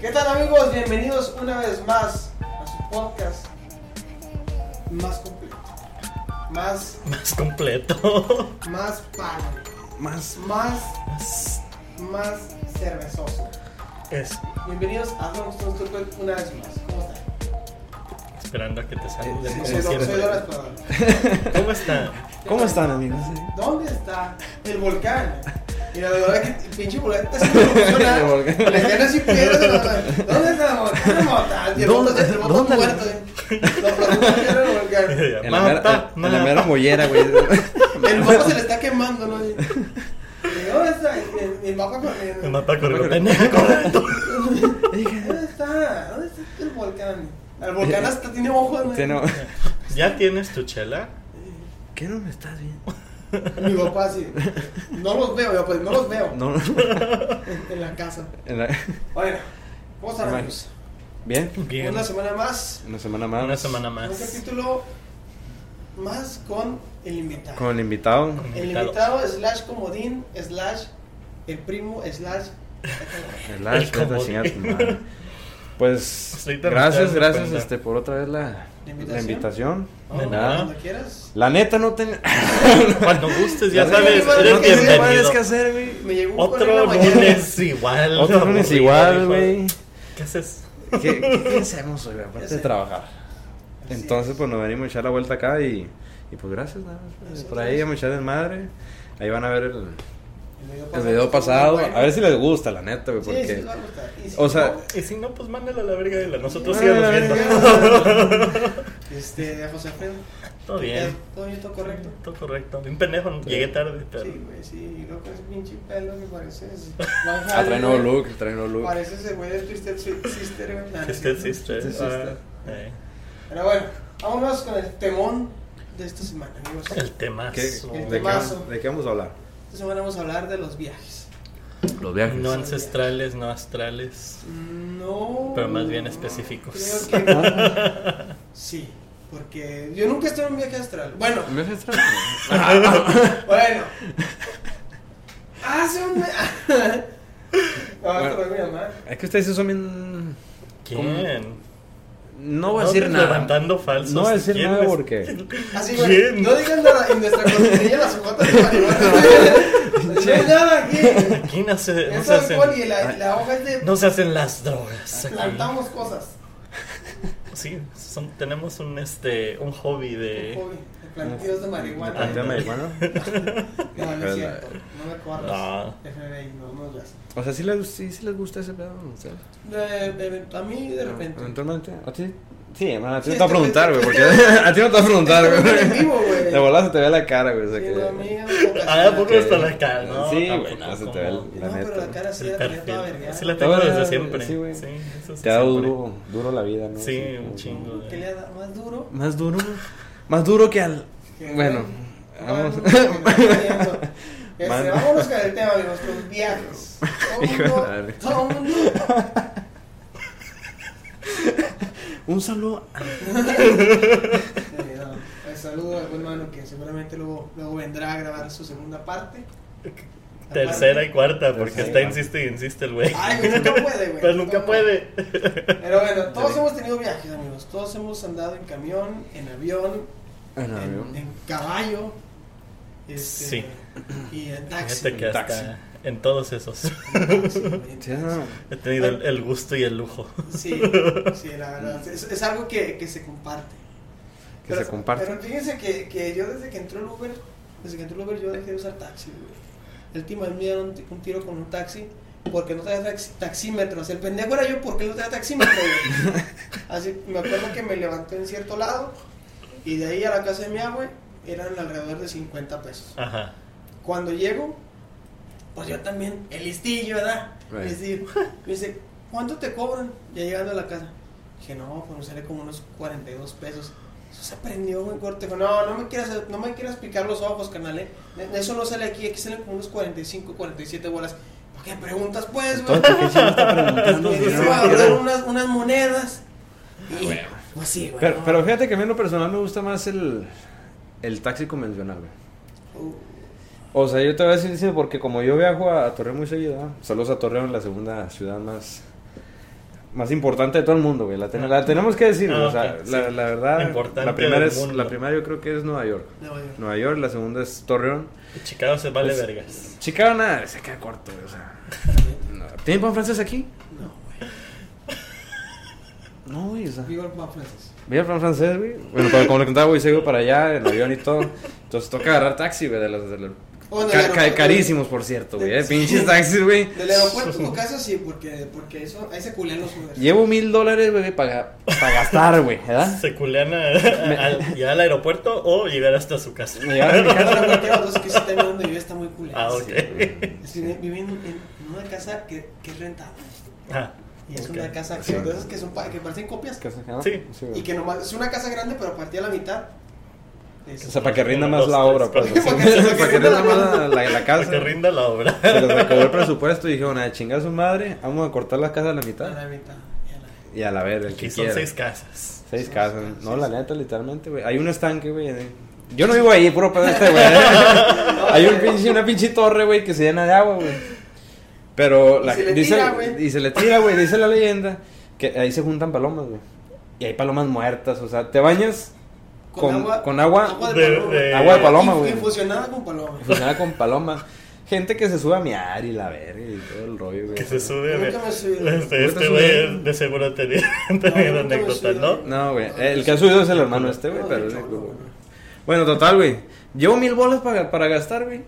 ¿Qué tal amigos? Bienvenidos una vez más a su podcast más completo, más, Más completo. más padre, Más. más, más cervezoso. Es Bienvenidos a Long Stone una vez más. ¿Cómo están? esperando a que te saluden. Sí, Don Explorador. ¿Cómo está? ¿Cómo están, amigos? ¿Dónde está el volcán? Mira, la verdad que el pinche volcán está haciendo El volcán. ¿eh? Le caen así piedras ¿Dónde está el volcán? El volcán. Y el ¿Dónde- bote- el bote dónde- muerto, ¿eh? Lo del volcán. En la mera, en la mera mollera, güey. El mapa se le está quemando, ¿no? ¿Dónde está? El- el mapa con El mapa corrió. Correcto. Pendejo, correcto. ¿Dónde está? ¿Dónde está el volcán? El volcán hasta tiene ojos, ¿no? Sí, no. ¿Ya tienes tu chela? ¿Qué no me estás viendo? Mi papá así. No los veo, yo pues no los veo. No, no. En, en la casa. En la- Bueno, ¿cómo están amigos? Bien. Bien. Una semana más. Una semana más. Una semana Un más. capítulo más con el invitado. Con el invitado. El invitado slash comodín slash el primo slash El Ash, El comodín. chingar a tu madre. Pues gracias, gracias este por otra vez la, ¿La la invitación? Oh, De nada. cuando quieras. La neta no tenía Cuando gustes, ya Ya sabes, no eres bienvenido. que hacer, güey. Me llegó Otro la mañana. lunes igual. Otro lunes igual, güey. ¿Qué haces? ¿Qué, qué, qué hacemos hoy, güey? aparte sé. de trabajar? Así Entonces, es. pues nos venimos a echar la vuelta acá y, y pues gracias, nada más. Por ahí vamos a echar desmadre. Ahí van a ver el, El el video pasado. bueno. A ver si les gusta, la neta, güey, Sí, porque... sí, les va a gustar. Y si o sea, no, Y si no, pues mándalo a la verga de la. Nosotros sigamos viendo. verga. Este, José Alfredo. Todo bien. Todo bien, todo correcto. Todo correcto. Un pendejo, llegué tarde, pero. Sí, güey, sí. Con ese pinche pelo que parece. ah, trae nuevo look, trae nuevo look. Parece ese güey de Twisted Sister, güey. Es sí. Twisted ah, Sister. eh, Pero bueno, vámonos con el temón de esta semana, amigos. El tema. ¿Qué- El de, qué, temazo. ¿De qué vamos a hablar? Esta semana vamos a hablar de los viajes. Los viajes. No ancestrales, no astrales. No. Pero más bien específicos. Creo que no. Sí, porque yo nunca estuve en un viaje astral. Bueno, ¿Un viaje astral? bueno. Hace un. no, Bueno. esto no es mi mamá. Es que ustedes son bien... ¿Quién? No voy a decir andes nada. levantando falsos. No voy a decir ¿Quién nada porque... Así, güey. ¿Quién? No digan nada en nuestra cortinilla las hojotas de marihuana. no hay nada aquí. Aquí no se, no Es se hacen. alcohol y la, la hoja es de. No se hacen las drogas. aquí. Plantamos cosas. Sí, son, tenemos un este un hobby de. Hobby, de plantíos de marihuana. ¿Plantea marihuana? No, no es cierto. No me corras. No. FBI, no, no veas. O sea, ¿sí les, sí, sí les gusta ese pedo? ¿no? De- de- a mí de repente. Eventualmente. ¿A ti? Sí, man, a ti Sí, no te va a preguntar, güey, porque a ti no te va a preguntar, güey. De volada se te ve la cara, güey, o sea Sí, que... no, a no Ah, así, poco la- hasta la cara, ¿no? Sí, Ah, güey, bueno, no se te ve el- No, la pero la neta. cara sí la tenía toda vergueada. Así la tengo desde siempre. sí, güey. Sí, eso sí Te ha dado duro, duro la vida, ¿no? Sí, un chingo. de- ¿Qué le da más duro? Más duro, más duro que al... Bueno, vamos. Este, Man- vámonos con el tema, amigos, con viajes. Todo Hijo de mundo, todo mundo. Un saludo a... Eh, no, pues, saludo al buen mano que seguramente luego, luego vendrá a grabar su segunda parte. Tercera y cuarta, porque Tercera. está insiste y insiste el güey. Ay, güey, nunca puede, güey. Pero nunca puede. Pero bueno, todos Sí. hemos tenido viajes, amigos. Todos hemos andado en camión, en avión, en, caballo. este, Sí. Y en taxi. Fíjate que güey. hasta Taxi. en todos esos En taxi, güey, en Sí, taxi. no. he tenido el, el gusto y el lujo. Sí, sí, la verdad. Es, es algo que, que se comparte. Que se comparte. Pero fíjense que, que yo desde que entró el Uber, desde que entró el Uber yo dejé de usar taxi, güey. El tío me dieron un, ti- un tiro con un taxi porque no traía tax- taxímetros. El pendejo era yo porque no traía taxímetro, güey. Así, me acuerdo que me levanté en cierto lado y de ahí a la casa de mi abue eran alrededor de 50 pesos. Ajá. Cuando llego, pues yo también, el listillo, ¿verdad? Right. Es decir, me dice, ¿cuánto te cobran? Ya llegando a la casa. Dije, no, pues me sale como unos 42 pesos. Eso se prendió, güey, corte. Dijo, no, no me quieras, no me quieras picar los ojos, canal, eh. Eso no sale aquí, aquí salen como unos 45, 47 bolas. ¿Para qué preguntas, pues, güey? A unas, unas monedas. Y, Pues sí, güey. Pero, no. pero fíjate que a mí en lo personal me gusta más el, el taxi convencional, güey. Uh, O sea, yo te voy a decir, porque como yo viajo a, a Torreón muy seguido, ¿ah? saludos a Torreón, la segunda ciudad más más importante de todo el mundo, güey. La, ten- la tenemos que decir, güey. Ah, o sea, la, sí. la verdad, Importante la primera es, la primera yo creo que es Nueva York. no, güey. Nueva York, la segunda es Torreón. Y Chicago se vale Pues- vergas. Chicago nada, se queda corto, güey, o sea. no. ¿Tienen pan francés aquí? No, güey. No, güey, o sea. Viva el Papa Francis. Vi el plan francés, güey. Bueno, como le contaba, güey, sigo para allá, en avión y todo. Entonces toca agarrar taxi, güey, de los, de los- O en el ca- ca- aeropuerto. carísimos, por cierto, güey. eh, Sí. Pinches taxis, güey. Del aeropuerto a tu casa sí, porque, porque eso, ahí se culean los Ubers. Llevo mil dólares, güey, para gastar, güey, ¿verdad? Se culean a- al llegar al aeropuerto o llegar hasta su casa. Me llegaron a mi casa. dos que sí también donde vive está muy culero. Ah, ok. Es que viven en, en una casa que, que es rentada. Ah, Y es ok. una casa que, Sí. de esas que, son, pa- que parecen copias. Sí. Y que nomás es una casa grande, pero partida a la mitad. O sea, para que rinda más la obra, pues. Para que- rinda más la, casa. Para que rinda la obra. Se les acabó el presupuesto y dijeron, a chingar a su madre, vamos a cortar la casa a la a mitad. la mitad. y a la- a verga, el que son quiera. seis casas. Seis casas. No, sí, la neta, literalmente, güey. Hay un estanque, güey. Yo no vivo ahí, puro pedo este, güey. Hay un pinche, una pinche torre, güey, que se llena de agua, güey. Pero Y la, se le dice, tira, y se le tira, güey. Dice la leyenda que ahí se juntan palomas, güey. Y hay palomas muertas, o sea, te bañas con, con agua, agua de- de, paloma. de- agua de paloma, güey. Infusionada con paloma. Funciona con palomas. Gente que se sube a miar y la verga y todo el rollo, güey. Que se sube. He subido. Este, este güey de seguro tenía, me anécdotas. ¿no? No, güey. El que ha subido es el hermano este, güey. No, Pero no. Bueno, total, güey. Llevo mil bolas para, para gastar, güey.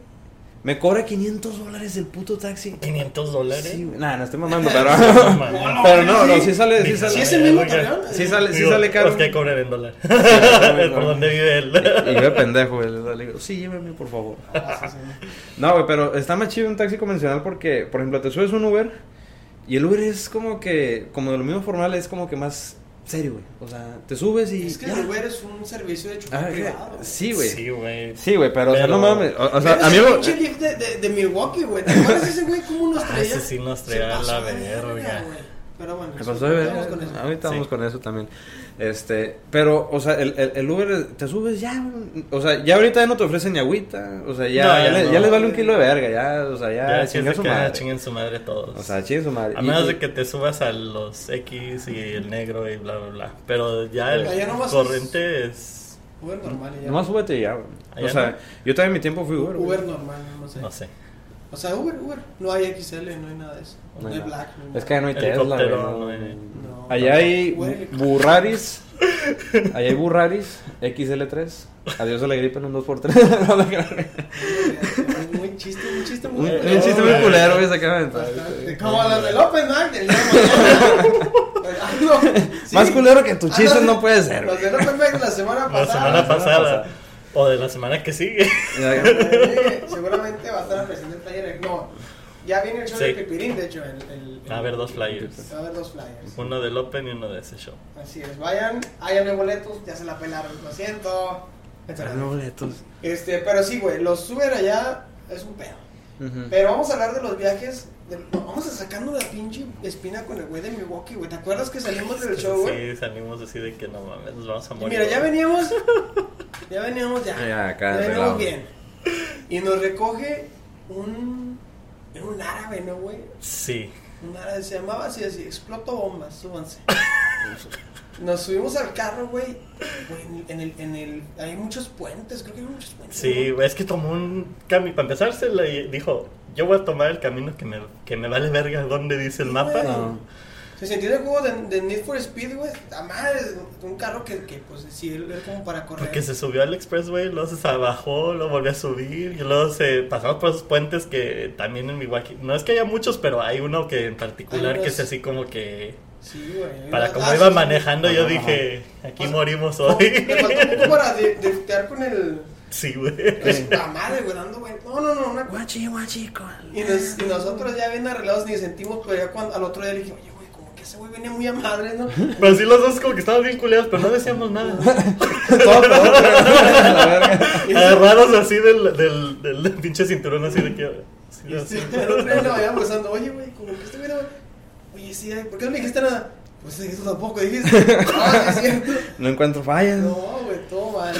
Me cobra 500 dólares el puto taxi. 500 dólares. Sí. Nah, no estoy mamando, pero. Pero no, no, sí sale, sí sale. ¿Sí es el mismo Torreón? Sí sale, sí sale caro. Pues que cobran en dólar. Por no. donde vive él. Y yo de pendejo, güey. Le digo, sí, llévame, por favor. Ah, sí. No, güey, pero está más chido un taxi convencional porque, por ejemplo, te subes un Uber y el Uber es como que, como de lo mismo formal, es como que más serio, güey. O sea, te subes y. Es que ya. el Uber es un servicio de chofer Ah, privado. sí, güey. Sí, güey. Sí, güey, pero, o sea, Pero- no mames. O, o sea, a mí me. pinche Lyft de, de, de Milwaukee, güey. ¿Te acuerdas ese güey cómo nos Ah, traía? ese sí nos Se traía la verga. güey. Pero bueno, ¿Qué eso- pasó de ver? vamos con eso. Ahorita vamos Sí. con eso también. Este, pero, o sea, el, el, el Uber, te subes ya, o sea, ya ahorita ya no te ofrecen ni agüita, o sea, ya, No, ya, ya le- no. ya les vale un kilo de verga, ya, o sea, ya, Ya, su que madre. chinguen su madre todos. O sea, chingue su madre. a Y- menos y- de que te subas a los X y el negro y bla, bla, bla. Pero ya el nomás corriente es... Uber normal y ya. Nomás súbete ya, O sea, no. yo también en mi tiempo fui Uber. Uber normal, no sé. No sé. O sea, Uber, Uber. No hay XL, no hay nada de eso. No No, hay. Black. no hay Es que no hay Tesla, no. no hay- No. Allá hay. Burraris. Allá hay Burraris XL3. Adiós a la gripe en un 2x3. No, la gran- Muy- Muy chiste, un chiste un, muy un culero, chiste muy culero, güey, se acaba de Bastante. entrar. Como los del Open Mic del día de mañana. Ah, no. Más culero que tu Ah, chiste no puede ser, Los güey. del Open Mic de la semana La pasada. semana semana pasada. O de la semana que sigue. Ya, Seguramente va a estar presente el flyer. No, ya viene el show Sí. de Pipirín, de hecho. El, el- Va a haber dos flyers. Va a haber dos flyers. Uno del Open y uno de ese show. Así es, vayan, hayan boletos, ya se la pelaron, lo siento. Dame boletos. Este, pero sí, güey, los Uber allá es un pedo. Ujú. Pero vamos a hablar de los viajes. de- vamos a sacando la pinche espina con el güey de Milwaukee, güey. ¿Te acuerdas que salimos del show, güey? Sí, salimos así de que no mames, nos vamos a Y morir. mira, ya veníamos. Ya veníamos ya. Ya, acá, ya veníamos bien. Y nos recoge un. Un árabe, ¿no, güey? Sí. Un árabe se llamaba así, así, exploto bombas, súbanse. Nos subimos al carro, güey. En el, en el. Hay muchos puentes, creo que hay muchos puentes. Sí, ¿no? güey, es que tomó un camino. Para empezar, se le dijo: Yo voy a tomar el camino que me, que me vale verga donde dice el mapa. No. Se sintió el juego de, de Need for Speed, güey. A madre, un carro que, que pues sí, era como para correr. Porque se subió al expressway, luego se bajó, lo volvió a subir y luego se pasamos por esos puentes que también en Milwaukee, no es que haya muchos, pero hay uno que en particular unos- que es así como que Sí, güey. para Ah, como sí, iba sí. manejando yo Ajá, dije, aquí O sea, morimos hoy. Me faltó un poco para de- con el. sí, güey. Es la madre, güey, dando, güey. No, no, no, una Guachi, guachi, con- Y, nos- y nosotros ya bien arreglados ni sentimos, pero ya cuando al otro día le dije, oye, ese güey venía muy a madre, ¿no? Pero sí los dos como que estábamos bien culeados, pero no decíamos nada. Todo peor, la verga. Agarrados así del, del, del, pinche cinturón así de que... así, así. el otro día le vayamos pensando, oye, güey, como que este güey, no- oye, sí, ay, ¿por qué no le dijiste nada? Pues eso tampoco dijiste. No, sí es cierto. No encuentro fallas. No, güey, todo mal.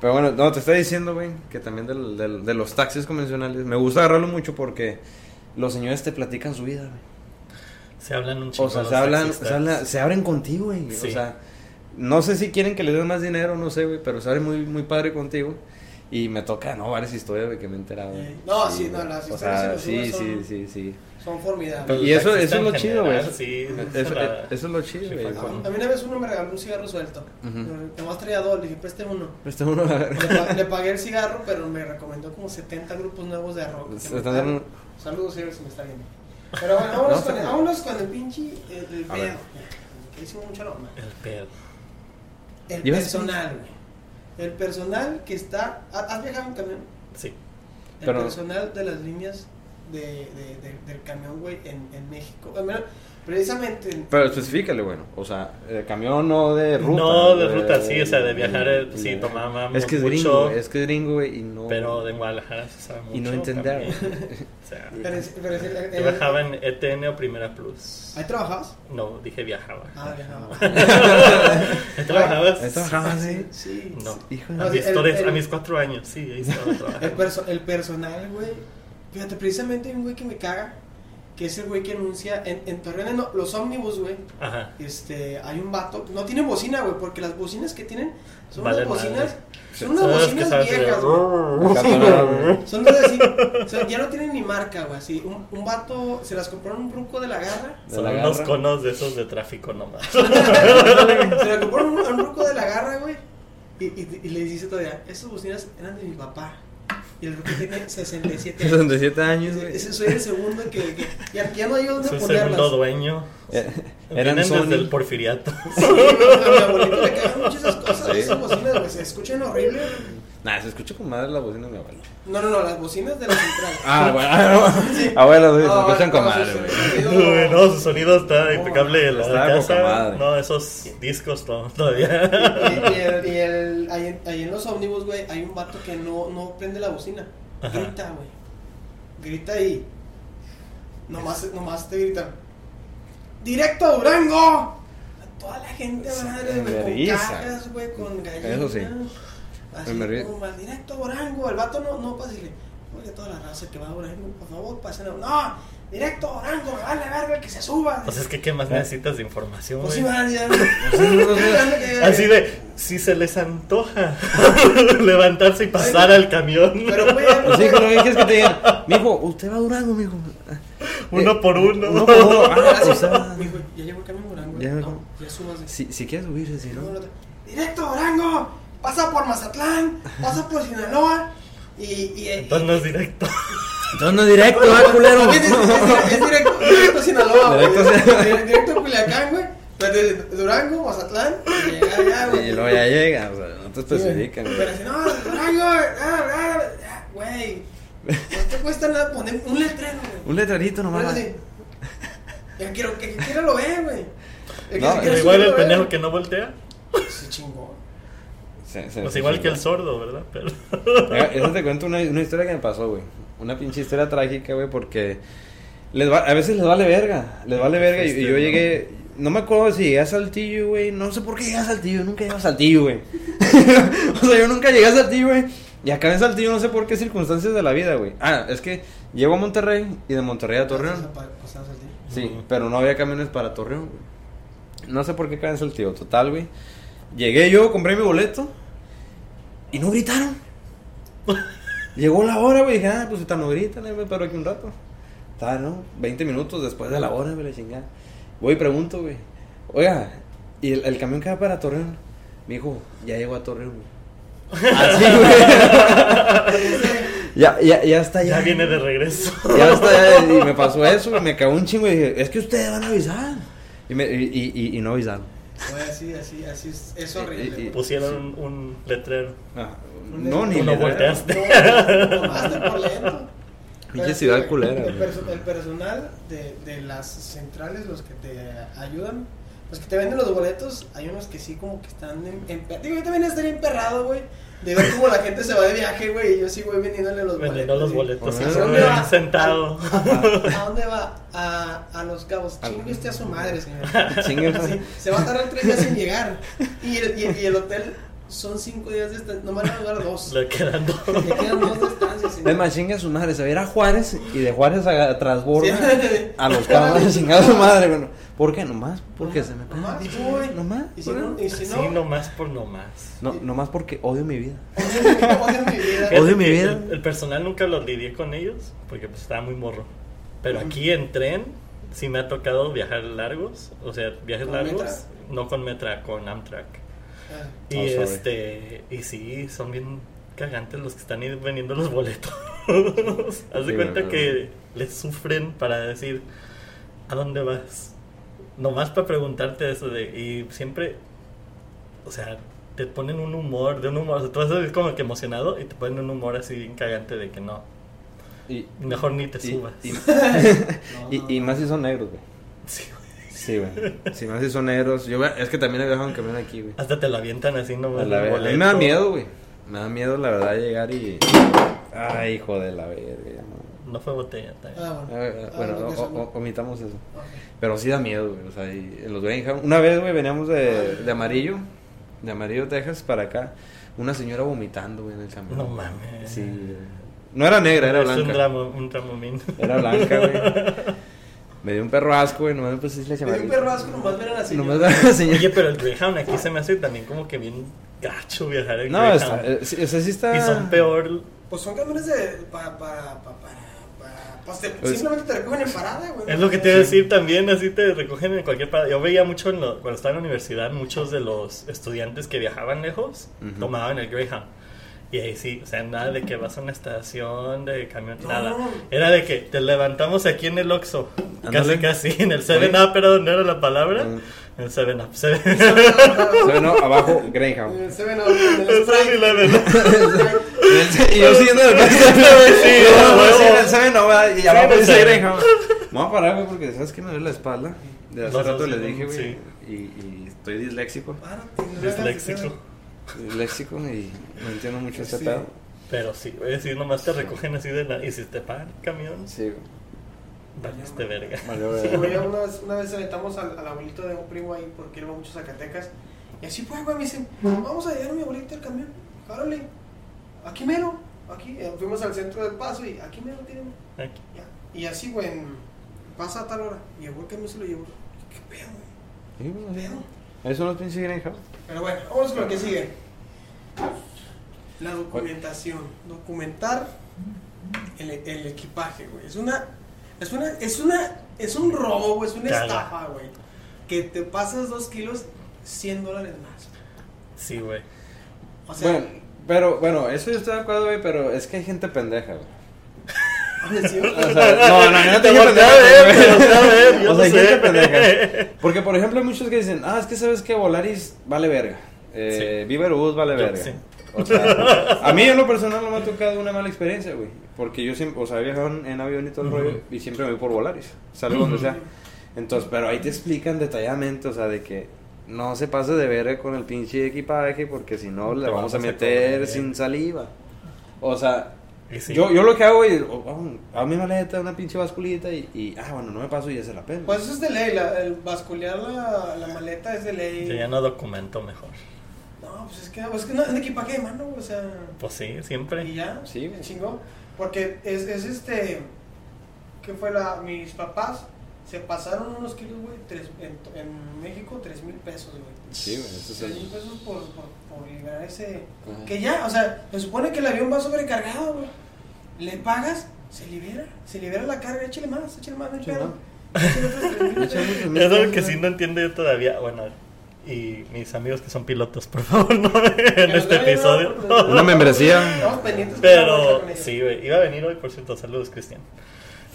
Pero bueno, no, te estoy diciendo, güey, que también del- del- de los taxis convencionales, me gusta agarrarlo mucho porque los señores te platican su vida, güey. Se hablan un chingo. O sea, los se hablan, se, habla- se abren contigo, güey. Sí. O sea, no sé si quieren que les den más dinero, no sé, güey, pero se abren muy, muy padre contigo. Y me toca, no, varias historias, güey, que me he enterado. güey. Eh, no, sí, no, las O historias sea, de los sí, Ubers sí, son- sí, sí. Son formidables. Pero Y eso, eso es lo chido, güey. sí, Eso, la- eso es lo chido, Sí, güey. A, mí una vez uno me regaló un cigarro suelto. Ujú. Nomás traía dos, le dije, preste uno. Este uno, a ver. Le, pa- le pagué el cigarro, pero me recomendó como 70 grupos nuevos de rock. Saludos, señor, si me está viendo. Pero bueno, vámonos, No, con, el, vámonos con el pinche. El, el ver. pedo. Que hicimos mucha broma. El pedo. El ¿Ibas personal, güey. El personal que está. ¿Has has viajado en camión? Sí. El Pero- personal de las líneas de, de- de- del camión, güey, en, en México. Al menos, precisamente. en- Pero especifícale, bueno. O sea, el camión no de ruta. No de ruta, sí, o sea, de viajar, eh, sí, de- tomábamos Es que es mucho, gringo, es que es gringo, güey, y no. Pero de Guadalajara se sabe mucho. Y no entender. también. O sea, pero es- pero es el- el- yo viajaba en ETN o Primera Plus. ¿Ahí trabajabas? No, dije viajaba. Ah, viajaba. ¿Ahí trabajabas? Ahí trabajabas, sí. Sí. No. Hijo A de... mis, el- tres- el- a mis cuatro años, sí, ahí estaba El, trabajando. perso- el personal, güey. Fíjate, precisamente hay un güey que me caga. Que es el güey que anuncia en, en Torreón, no, los ómnibus, güey. Ajá. Este, hay un vato. No tiene bocina, güey, porque las bocinas que tienen son unas bocinas. madre. Son unas las bocinas viejas, güey. Son de así. O sea, ya no tienen ni marca, güey. Así, un, un vato se las compró en un truco de la garra. De Son la unos garra. conos de esos de tráfico nomás. se la compró en un, un truco de la garra, güey. Y, y, y le dice todavía, esas bocinas eran de mi papá. Y el ruco tiene 67 años. 67 años, güey. Ese soy el segundo que, que ya, ya no hay dónde Su ponerlas. segundo dueño. Eh, Vienen Eran desde Sony. el porfiriato. Sí, a mi abuelito le cagan mucho esas cosas. Sí. Esas bocinas, güey, se escuchan horrible. Nah, se escucha con madre la bocina de mi abuelo. No, no, no, las bocinas de la central. Ah, bueno. Abuelo, güey, se No, escuchan no, con sí, madre, sí, güey. sí. No, su sonido está impecable en la poca casa. madre. No, esos discos to- todavía. Y, y y ahí, en, ahí en los ómnibus, güey, hay un vato que no, no prende la bocina. Ajá. Grita, güey. Grita y. Nomás, nomás te gritan. ¡Directo a Durango! A toda la gente, madre, güey, con cajas, güey, con gallinas. Eso sí. Así Me como al directo a Durango. El vato no, no pasa y le. Oye, toda la raza que va a Durango, por favor, pasen a. ¡No! ¡Directo a Durango! ¡Me vale verga que se suba! Pues es que, ¿qué más necesitas de información, Pues sí, güey? man, ya. Así de, si se les antoja levantarse y pasar al camión, Pero, güey, Pues sí, pero ¿qué quieres que te digan? Mijo, usted va a Durango, mijo. uno por uno. Uno por uno. Ah, o sea, Mijo, ya llegó el camión Durango. Ya no, ya súbase. si, si quieres subirse, si No, Directo a Durango. Pasa por Mazatlán. Pasa por Sinaloa. Y. y, Entonces no es directo. Entonces no directo, ah, culero. Es, es- es- es directo, directo a Sinaloa, güey. Directo a- Directo, directo a Culiacán, güey. Pues de Durango, Mazatlán. Y llega allá, güey. Y luego ya llega, o sea, no te Sí, güey. especifican. Pero si no, Durango, ah, ah, ah, güey. No te cuesta nada poner un letrero, güey. Un letrerito nomás. Sí. Ya quiero que, que quiera lo ve, güey. El que No, quiera igual el pendejo que no voltea. Se chingó. Se- se- Pues se igual que el sordo, ¿verdad? Pero. Eso te cuento una, una historia que me pasó, güey. Una pinche historia trágica, güey, porque les va- a veces les vale verga. Les vale verga. Y, y yo llegué, no me acuerdo si llegué a Saltillo, güey. No sé por qué llegué a Saltillo. Nunca llegué a Saltillo, güey. o sea, yo nunca llegué a Saltillo, güey. Y acá en Saltillo no sé por qué circunstancias de la vida, güey. Ah, es que llego a Monterrey y de Monterrey a Torreón. Sí, pero no había camiones para Torreón, güey. No sé por qué cae en Saltillo. Total, güey. Llegué yo, compré mi boleto y no gritaron. Llegó la hora, güey. Dije, ah, pues ahorita no gritan, me paro aquí un rato. Está, ¿no? 20 minutos después de la hora, me la chingada. Voy y pregunto, güey. Oiga, ¿y el, el camión que va para Torreón? Me dijo, ya llegó a Torreón, güey. Así, güey. ya, ya, ya está, ya. Ya viene de regreso. Ya está, ya, y me pasó eso, güey, me cagó un chingo y dije, es que ustedes van a avisar. Y, me, y, y, y- y no avisaron. Así, así, así es, es Y- horrible. y- güey. Pusieron un, un letrero. Ah, Un no, ni le volteaste. No, tomaste por lento. Pinche Pero sí, ciudad culera, El, perso- el personal de, de las centrales, los que te ayudan, los que te venden los boletos, hay unos que sí como que están en, emper- Digo, yo también estaría emperrado, güey. De ver cómo la gente se va de viaje, güey, y yo sí voy vendiéndole los Vendiendo los boletos. ¿A dónde va? sentado. ¿A dónde va? A, a Los Cabos. Chingue usted a su madre, señor. Chingue. Sí, se va a tardar tres días en llegar. Y el, y, y el hotel son cinco días de estancia. Nomás le van a dar dos. Le quedan dos. Le quedan dos de estancia, señor. Es más, chinga a su madre, se va a ir a Juárez y de Juárez a Transborda Sí. a los cabos, chingada su madre, bueno. ¿Por qué? Nomás porque se me Nomás, pega. güey. Nomás. Y si no, y si no, Sí, nomás por nomás. No, nomás porque odio mi vida. odio mi vida. Odio mi vida. El, el personal nunca los lidié con ellos porque pues estaba muy morro. Pero aquí en tren sí me ha tocado viajar largos, o sea, viajes ¿Con largos, Metra? no con Metra, con Amtrak. Ah, Y Oh, sorry. este, y sí, son bien cagantes los que están ahí vendiendo los boletos. Haz de Sí, cuenta que les sufren para decir ¿a dónde vas? Nomás para preguntarte eso de y siempre o sea, te ponen un humor, de un humor, o sea, tú vas como que emocionado y te ponen un humor así bien cagante de que no, Y, mejor ni te y, subas. y, no, y- y más si son negros, güey. Sí, güey. Si más si son negros. Yo, es que también he viajado en camión aquí, güey. hasta te la avientan así no A la ve- a mí me da miedo, güey. Me da miedo, la verdad, llegar y. Ay, hijo de la verga. no. No fue botella. Ah, bueno. Ah, Ah, bueno, o- omitamos eso. Pero sí da miedo, güey. O sea, y en los Greyhound. Una vez, güey, veníamos de, de Amarillo, de Amarillo, Texas, para acá. Una señora vomitando, güey, en el camión. No mames. Sí. No era negra, era Es un, blanca. drama, un dramamín. Era blanca, güey. Me dio un perro asco, güey. Nomás pues le Me dio un perro asco, nomás ver a la señora. Nomás ver a la señora. Oye, pero el Greyhound aquí se me hace también como que bien gacho viajar en No, Greyhound. está, eh, sí, o sea, sí está. Y son peor. Pues son camiones de. para. para. para. pues te- Pues- simplemente te recogen en parada, güey. Es lo que te iba a decir también, así te recogen en cualquier parada. Yo veía mucho en lo- cuando estaba en la universidad, muchos de los estudiantes que viajaban lejos tomaban el Greyhound. Y ahí sí, o sea, nada de que vas a una estación de camión, No. nada. Era de que te levantamos aquí en el Oxxo, casi casi, en el 7-Up, era donde era la palabra. Mm. En el 7-Up, 7 Bueno, abajo, Greyhound. Eh, Se ven ahorita en el El Sprite. 7-Eleven. y yo siguiendo el en el Seven, no, va, y Sí, abajo el dice. Greyhound. Me voy a parar, güey, porque sabes que me duele la espalda. De hace rato hacer dije, güey. sí. Y, y estoy disléxico. Párate, le Disléxico. Disléxico y no entiendo mucho este Sí. pedo. Pero sí, güey, sí, nomás te recogen así de la... Y si te pagan el camión, Sí, güey. valiste verga. Valió, Sí, güey, una vez, una vez aventamos al, al abuelito de un primo ahí porque él va mucho a Zacatecas. Y así pues, güey, me dicen, vamos a llevar a mi abuelito al camión. Árale, aquí mero, aquí. Eh, fuimos al centro del paso y aquí mero tienen. Aquí. Ya. Y así, güey, pasa a tal hora. Y el güey que me se lo llevó. ¿Qué pedo, güey? Sí, güey, ¿Qué sí. pedo? Ahí son los pinches Greyhound. Pero bueno, vamos con lo que sigue. La documentación. Documentar el, el equipaje, güey. Es una. Es una. Es una. Es un robo, güey. Es una estafa, güey. Que te pasas dos kilos, 100 dólares más. Sí, güey. O sea, Bueno, pero, bueno, eso yo estoy de acuerdo, güey, pero es que hay gente pendeja, güey. O sea, no, no, yo no te volteé a ver, yo O sea, no sé. pendeja. Porque, por ejemplo, hay muchos que dicen, ah, es que sabes que Volaris vale verga. Eh, Sí. Vale Yo, verga. sí. O sea, a mí en lo personal no me ha tocado una mala experiencia, güey. Porque yo siempre, o sea, he viajado en, avión y todo el Ujú. rollo y siempre me voy por Volaris. Salgo donde sea. Entonces, pero ahí te explican detalladamente, o sea, de que no se pase de verga con el pinche equipaje porque si no le vamos a vamos a meter cobrar. sin saliva. O sea, sí. yo, yo lo que hago, güey, o- o- a mi maleta, una pinche basculita y, y, ah, bueno, no me paso y ya se la pena. Pues eso es de ley. La, el basculear la, la maleta es de ley. Yo ya no documento mejor. No, pues es que, pues es que no es un equipaje de mano, o sea. Pues sí, siempre. Y ya, Sí, güey. chingó. Porque es, es este. ¿Qué fue la.? Mis papás se pasaron unos kilos, güey, tres- en, en México, tres mil pesos, güey. Sí, güey, eso Tres mil sí. pesos por, por, por liberar ese. Ajá. Que ya, o sea, se supone que el avión va sobrecargado, güey. Le pagas, se libera. Se libera la carga, échale más, échale más, no hay pedo. Es algo que sí no entiendo yo todavía. Bueno, y mis amigos que son pilotos, por favor, no en este episodio. ¿no? Una membresía. Estamos pendientes para trabajar Pero sí, güey. Iba a venir hoy, por cierto. Saludos, Cristian.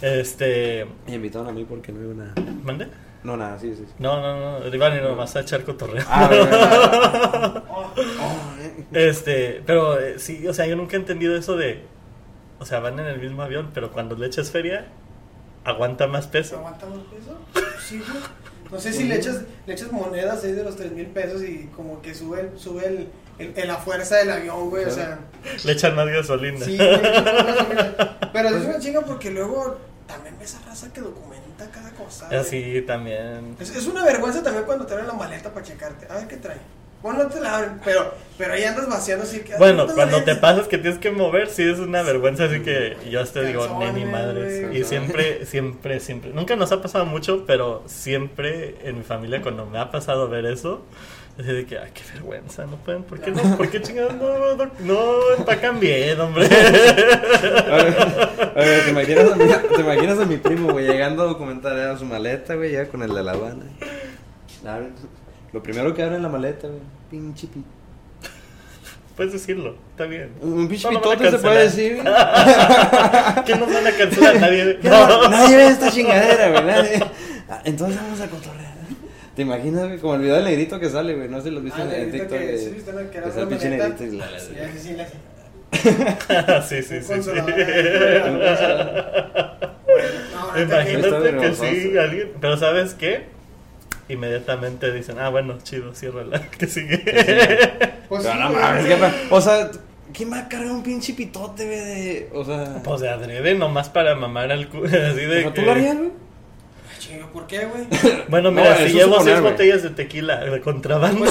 Este. Me invitaron a mí porque no iba nada. ¿Mande? No, nada, sí, sí. sí. No, no, no. Iba a venir nomás a echar cotorreo. Ah, verdad. Oh, Oh, eh. Este, pero eh, sí, o sea, yo nunca he entendido eso de. O sea, van en el mismo avión, pero cuando le echas feria, aguanta más ¿Se peso. aguanta más peso? Sí, güey. No sé si le echas, le echas monedas ahí de los 3 mil pesos y como que sube el, sube el, en, en la fuerza del avión, güey, o sea. Le echan más gasolina. Sí, güey, pero es una chinga porque luego también ves a raza que documenta cada cosa. güey. Así también. Es, es una vergüenza también cuando te abren la maleta para checarte. A ver qué trae. Bueno, no te la abren, pero, pero ahí andas vaciando así que. Bueno, no cuando te pasas que tienes que mover, sí es una vergüenza, así que yo te digo, ni mi Calzones, madre. güey. Y siempre, siempre, siempre. Nunca nos ha pasado mucho, pero siempre en mi familia, cuando me ha pasado ver eso, es de que, ay, qué vergüenza, no pueden, ¿por qué no? ¿Por qué chingados no, no, no empacan bien, hombre? A ver, a ver, ¿te, imaginas a mi, te imaginas a mi primo, güey, llegando a documentar era su maleta, güey, ya con el de la banda. Lo primero que abre en la maleta, güey, pinche pito. Puedes decirlo, está bien. Un pinche No, no pitote se puede decir. ¿Qué nos van a cancelar? Nadie. No- Nadie ve esta chingadera, güey, nadie. Ah, Entonces vamos a cotorrear. ¿Te imaginas, güey? Como el video del negrito que sale, güey. No sé si lo viste Ah, en, el en negrito TikTok. que- sí. Que era el pinche negrito y la- la- Sí, sí, sí, la- sí, sí, Imagínate que sí, alguien. Pero ¿sabes qué? Inmediatamente dicen, ah, bueno, chido, ciérrala, que sigue. Pues sí, no mames, sí. ¿qué pa- O sea, ¿quién va a cargar un pinche pitote, güey? De... O sea. Pues de adrede, nomás para mamar al cu. Así de. ¿Pero que- ¿Tú lo harías, güey? Chinga, ¿por qué, güey? Bueno, No, mira, si llevo suponer, seis botellas de tequila de contrabando.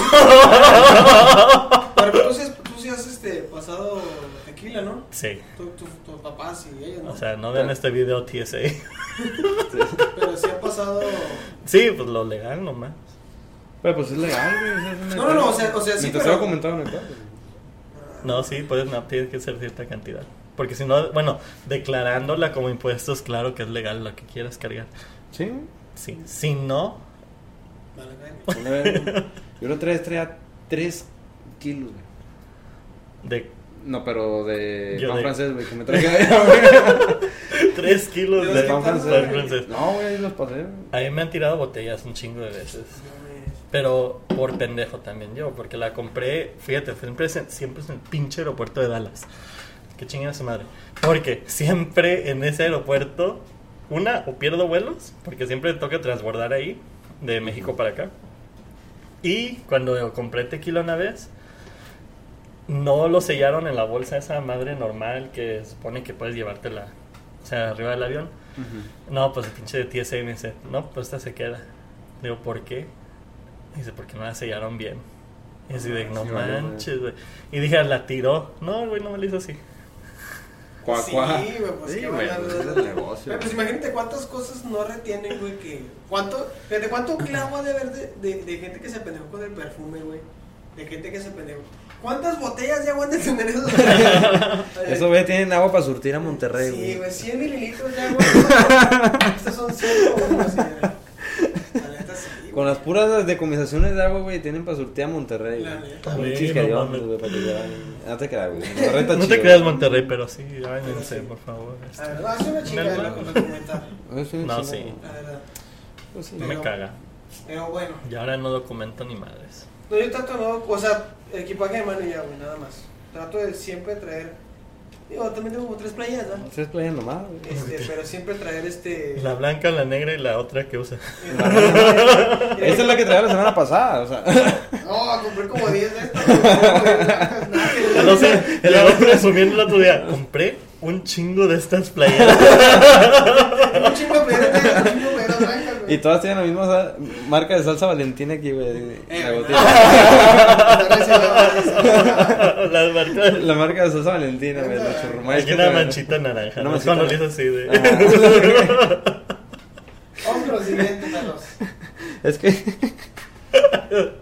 Pero tú sí, has- tú sí has este, pasado tequila, ¿no? Sí. Tu- tu- Tus papás y ellos, ¿no? O sea, no ven este video TSA. Pero sí han pasado. Sí, pues lo legal nomás. Pero pues es legal, güey. No, no, no, o sea- o sea, sí, pero- sea documentado en el cuadro. No, sí, puedes, no, tiene que ser cierta cantidad. Porque si no, bueno, declarándola como impuestos, claro que es legal lo que quieras cargar. Sí. Sí. Si no, Vale, vale. Una vez, Yo lo traía, traía 3 kilos, güey. de No, pero de Yo pan de- francés, güey, que me traje allá, güey. 3 kilos De pan francés. pan francés. No, güey, ahí los pasé. güey. A mí me han tirado botellas un chingo de veces. Pero por pendejo también yo, porque la compré, fíjate, siempre es en, siempre es en el pinche aeropuerto de Dallas. Qué chingada su madre. Porque siempre en ese aeropuerto, una, o pierdo vuelos, porque siempre toca transbordar ahí, de México para acá. Y cuando compré tequila una vez, no lo sellaron en la bolsa esa madre normal que supone que puedes llevártela, o sea, arriba del avión. No, pues el pinche de TSA me dice, no, pues esta se queda. Digo, ¿por qué? Dice, porque no la sellaron bien. Y así de, no Sí, vale, manches, güey. Y dije, la tiró. No, el güey no me lo hizo así. Cuá, Sí, cuá. güey, pues Sí, qué güey, pues onda. es el negocio. Güey, Pues imagínate cuántas cosas no retienen, güey, que... ¿Cuánto, fíjate, cuánto clavo ha de haber de, de, de gente que se pendejó con el perfume, güey? De gente que se pendejó. ¿Cuántas botellas de agua han de tener esos? Eso, güey, tienen agua para surtir a Monterrey, Sí, güey. güey, 100 mililitros de agua. Estos son 100 o uno, así, güey. La neta, sí, güey. Con las puras decomisaciones de agua, güey, tienen para surtir a Monterrey. Güey. Güey, no para que te creas, güey. Monterrey está No te creas güey. Monterrey, pero sí, váyanse, por favor. este. La verdad, es una chingada No, lo no. documentar. Es una No, chingada. sí. La verdad. Pues sí. Me caga. Pero bueno. Y ahora no documento ni madres. No, yo trato no, o sea, equipaje de mano y ya, güey, nada más. Trato de siempre traer. Digo, también tengo como tres playas, ¿no? Ustedes playan nomás, güey. Este, pero siempre traer este. La blanca, la negra y la otra que usa. Esa es la que traía la semana pasada, o sea. No, compré como 10 de estas. No sé, el llegó presumiendo el otro día. Compré un chingo de estas playeras. Un chingo de playeras, un chingo de. Y todas tienen la misma marca de salsa valentina aquí, güey. Eh, La Las marcas. La marca de salsa valentina, güey. La churrumais Aquí que una manchita naranja. Una ¿no? Manchita cuando así de. Siguiente, Carlos. Es que. Sí,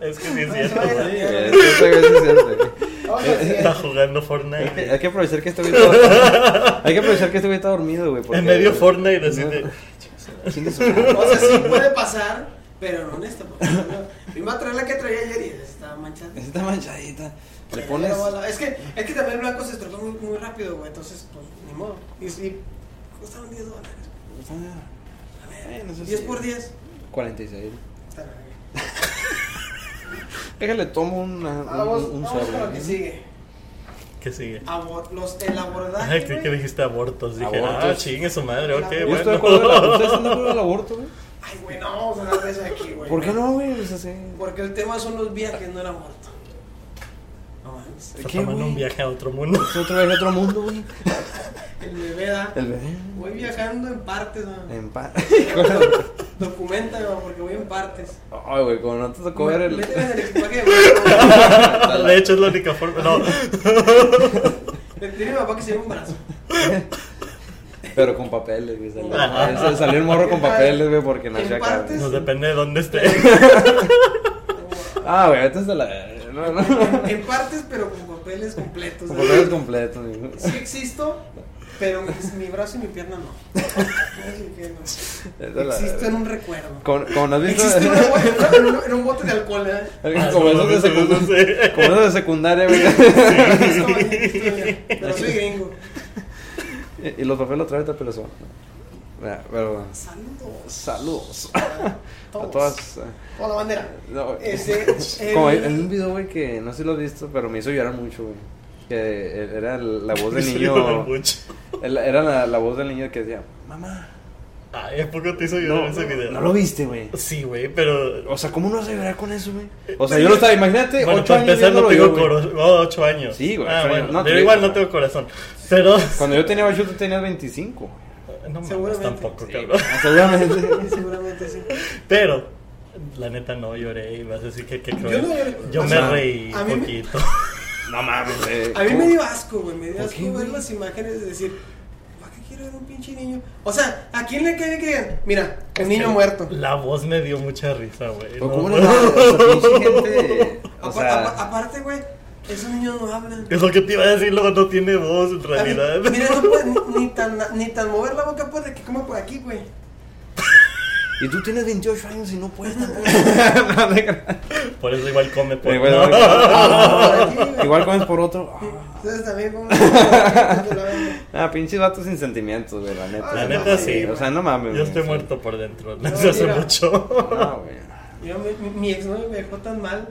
es que sí es No, cierto. güey, es que eso es cierto, Está jugando Hay que, Fortnite. hay que aprovechar que este güey está. Hay que aprovechar que este güey está dormido, güey. En medio Fortnite, así de. O sea, sí puede pasar, pero no en esta. no- iba a traer la que traía ayer y estaba manchada. Esa Está manchadita. Le pones. no Es que, es que también el blanco se estropeó muy, muy rápido, güey. Entonces, pues, ni modo. Y sí, costaron 10 dólares. A ver, Bueno, eso 10 sí. por 10. 46. Está bien. Déjale, tomo una, un, Vamos, un vamos con lo que sigue. ¿Qué sigue? Abor- los, el abordaje. Ay, creí que dijiste abortos. Dije, Abortos. ah, chingue su madre, ok, Yo Yo estoy de bueno. acuerdo. del- ¿Ustedes están de acuerdo del aborto, güey? Ay, güey, no vamos a hablar de eso aquí, güey. ¿Por qué no, güey? Pues así. Porque el tema son los viajes, no el aborto. No mames. Está ¿Qué, tomando un viaje a otro mundo. Otro viaje a otro mundo, güey. El bebé da. El bebé. Voy viajando en partes, ¿no? En paz. Documenta, porque voy en partes. Ay, güey, como no te tocó ver el. Méteme en el equipaje de. De hecho, es la única forma. No, a mi papá que se lleve un brazo. Pero con papeles, güey. Salió. Ese- salió el morro con papeles, güey, porque nació acá. partes. no depende de dónde esté. Ah, güey, este es de la. No, no. En, en partes, pero con papeles completos. Con ¿no? papeles completos, güey. Sí existo, pero mi, mi brazo y mi pierna no. No. De Existo en un recuerdo. Como, como no has visto. Existo en, una bo- en un, en un bote de alcohol, ¿eh? como esos de no secundaria. sé. Como esos de secundaria, güey. Existo, Pero soy gringo. Y los papeles otra vez te persona. Pero. Saludos. Saludos. A todas. eh, Toda la bandera. No, Ese, como el- en un video, güey, que no sé si lo has visto, pero me hizo llorar mucho, güey. Que era la voz del niño. Era la, la voz del niño que decía, mamá. Ay, ¿a poco te hizo llorar No, ese video? no lo viste, güey. Sí, güey, pero. O sea, ¿cómo no vas a llorar con eso, güey? O sea, yo lo estaba, imagínate, Bueno, ocho para años empezar, no viéndolo tengo yo, güey. corazón. Ocho años. Sí, güey, Ah, bueno. No, pero igual no tengo corazón. Pero. Cuando yo tenía bacho, tú tenías 25. No Seguramente. tampoco, Sí, cabrón. Seguramente. Sí, seguramente sí. Pero, la neta no lloré y vas a decir que, que Yo no lloré. Yo O me sea, reí me- poquito. No mames, eh. A mí ¿cómo? me dio asco, güey. Me dio ¿Por asco qué, ver güey? las imágenes de decir, ¿para qué quiero ver un pinche niño? O sea, ¿a quién le cae que digan? Mira, un niño muerto. La voz me dio mucha risa, güey. ¿O No, ¿Cómo no. gente? O sea, apa- aparte, güey, esos niños no hablan. Es lo que te iba a decir, luego no tiene voz en A mí- realidad. Mira, no puede ni, ni tan, ni tan mover la boca puede que coma por aquí, güey. Y tú tienes 28 años y no puedes tampoco. Por eso igual come por Igual- no. Igual comes por otro. Entonces también como... Ah, Ah, pinches vatos sin sentimientos, güey, la neta. La neta sí. O sea, no mames. Yo estoy muerto por dentro No, desde hace mira. mucho. No, güey. Yo, mi, mi, ex novio me dejó tan mal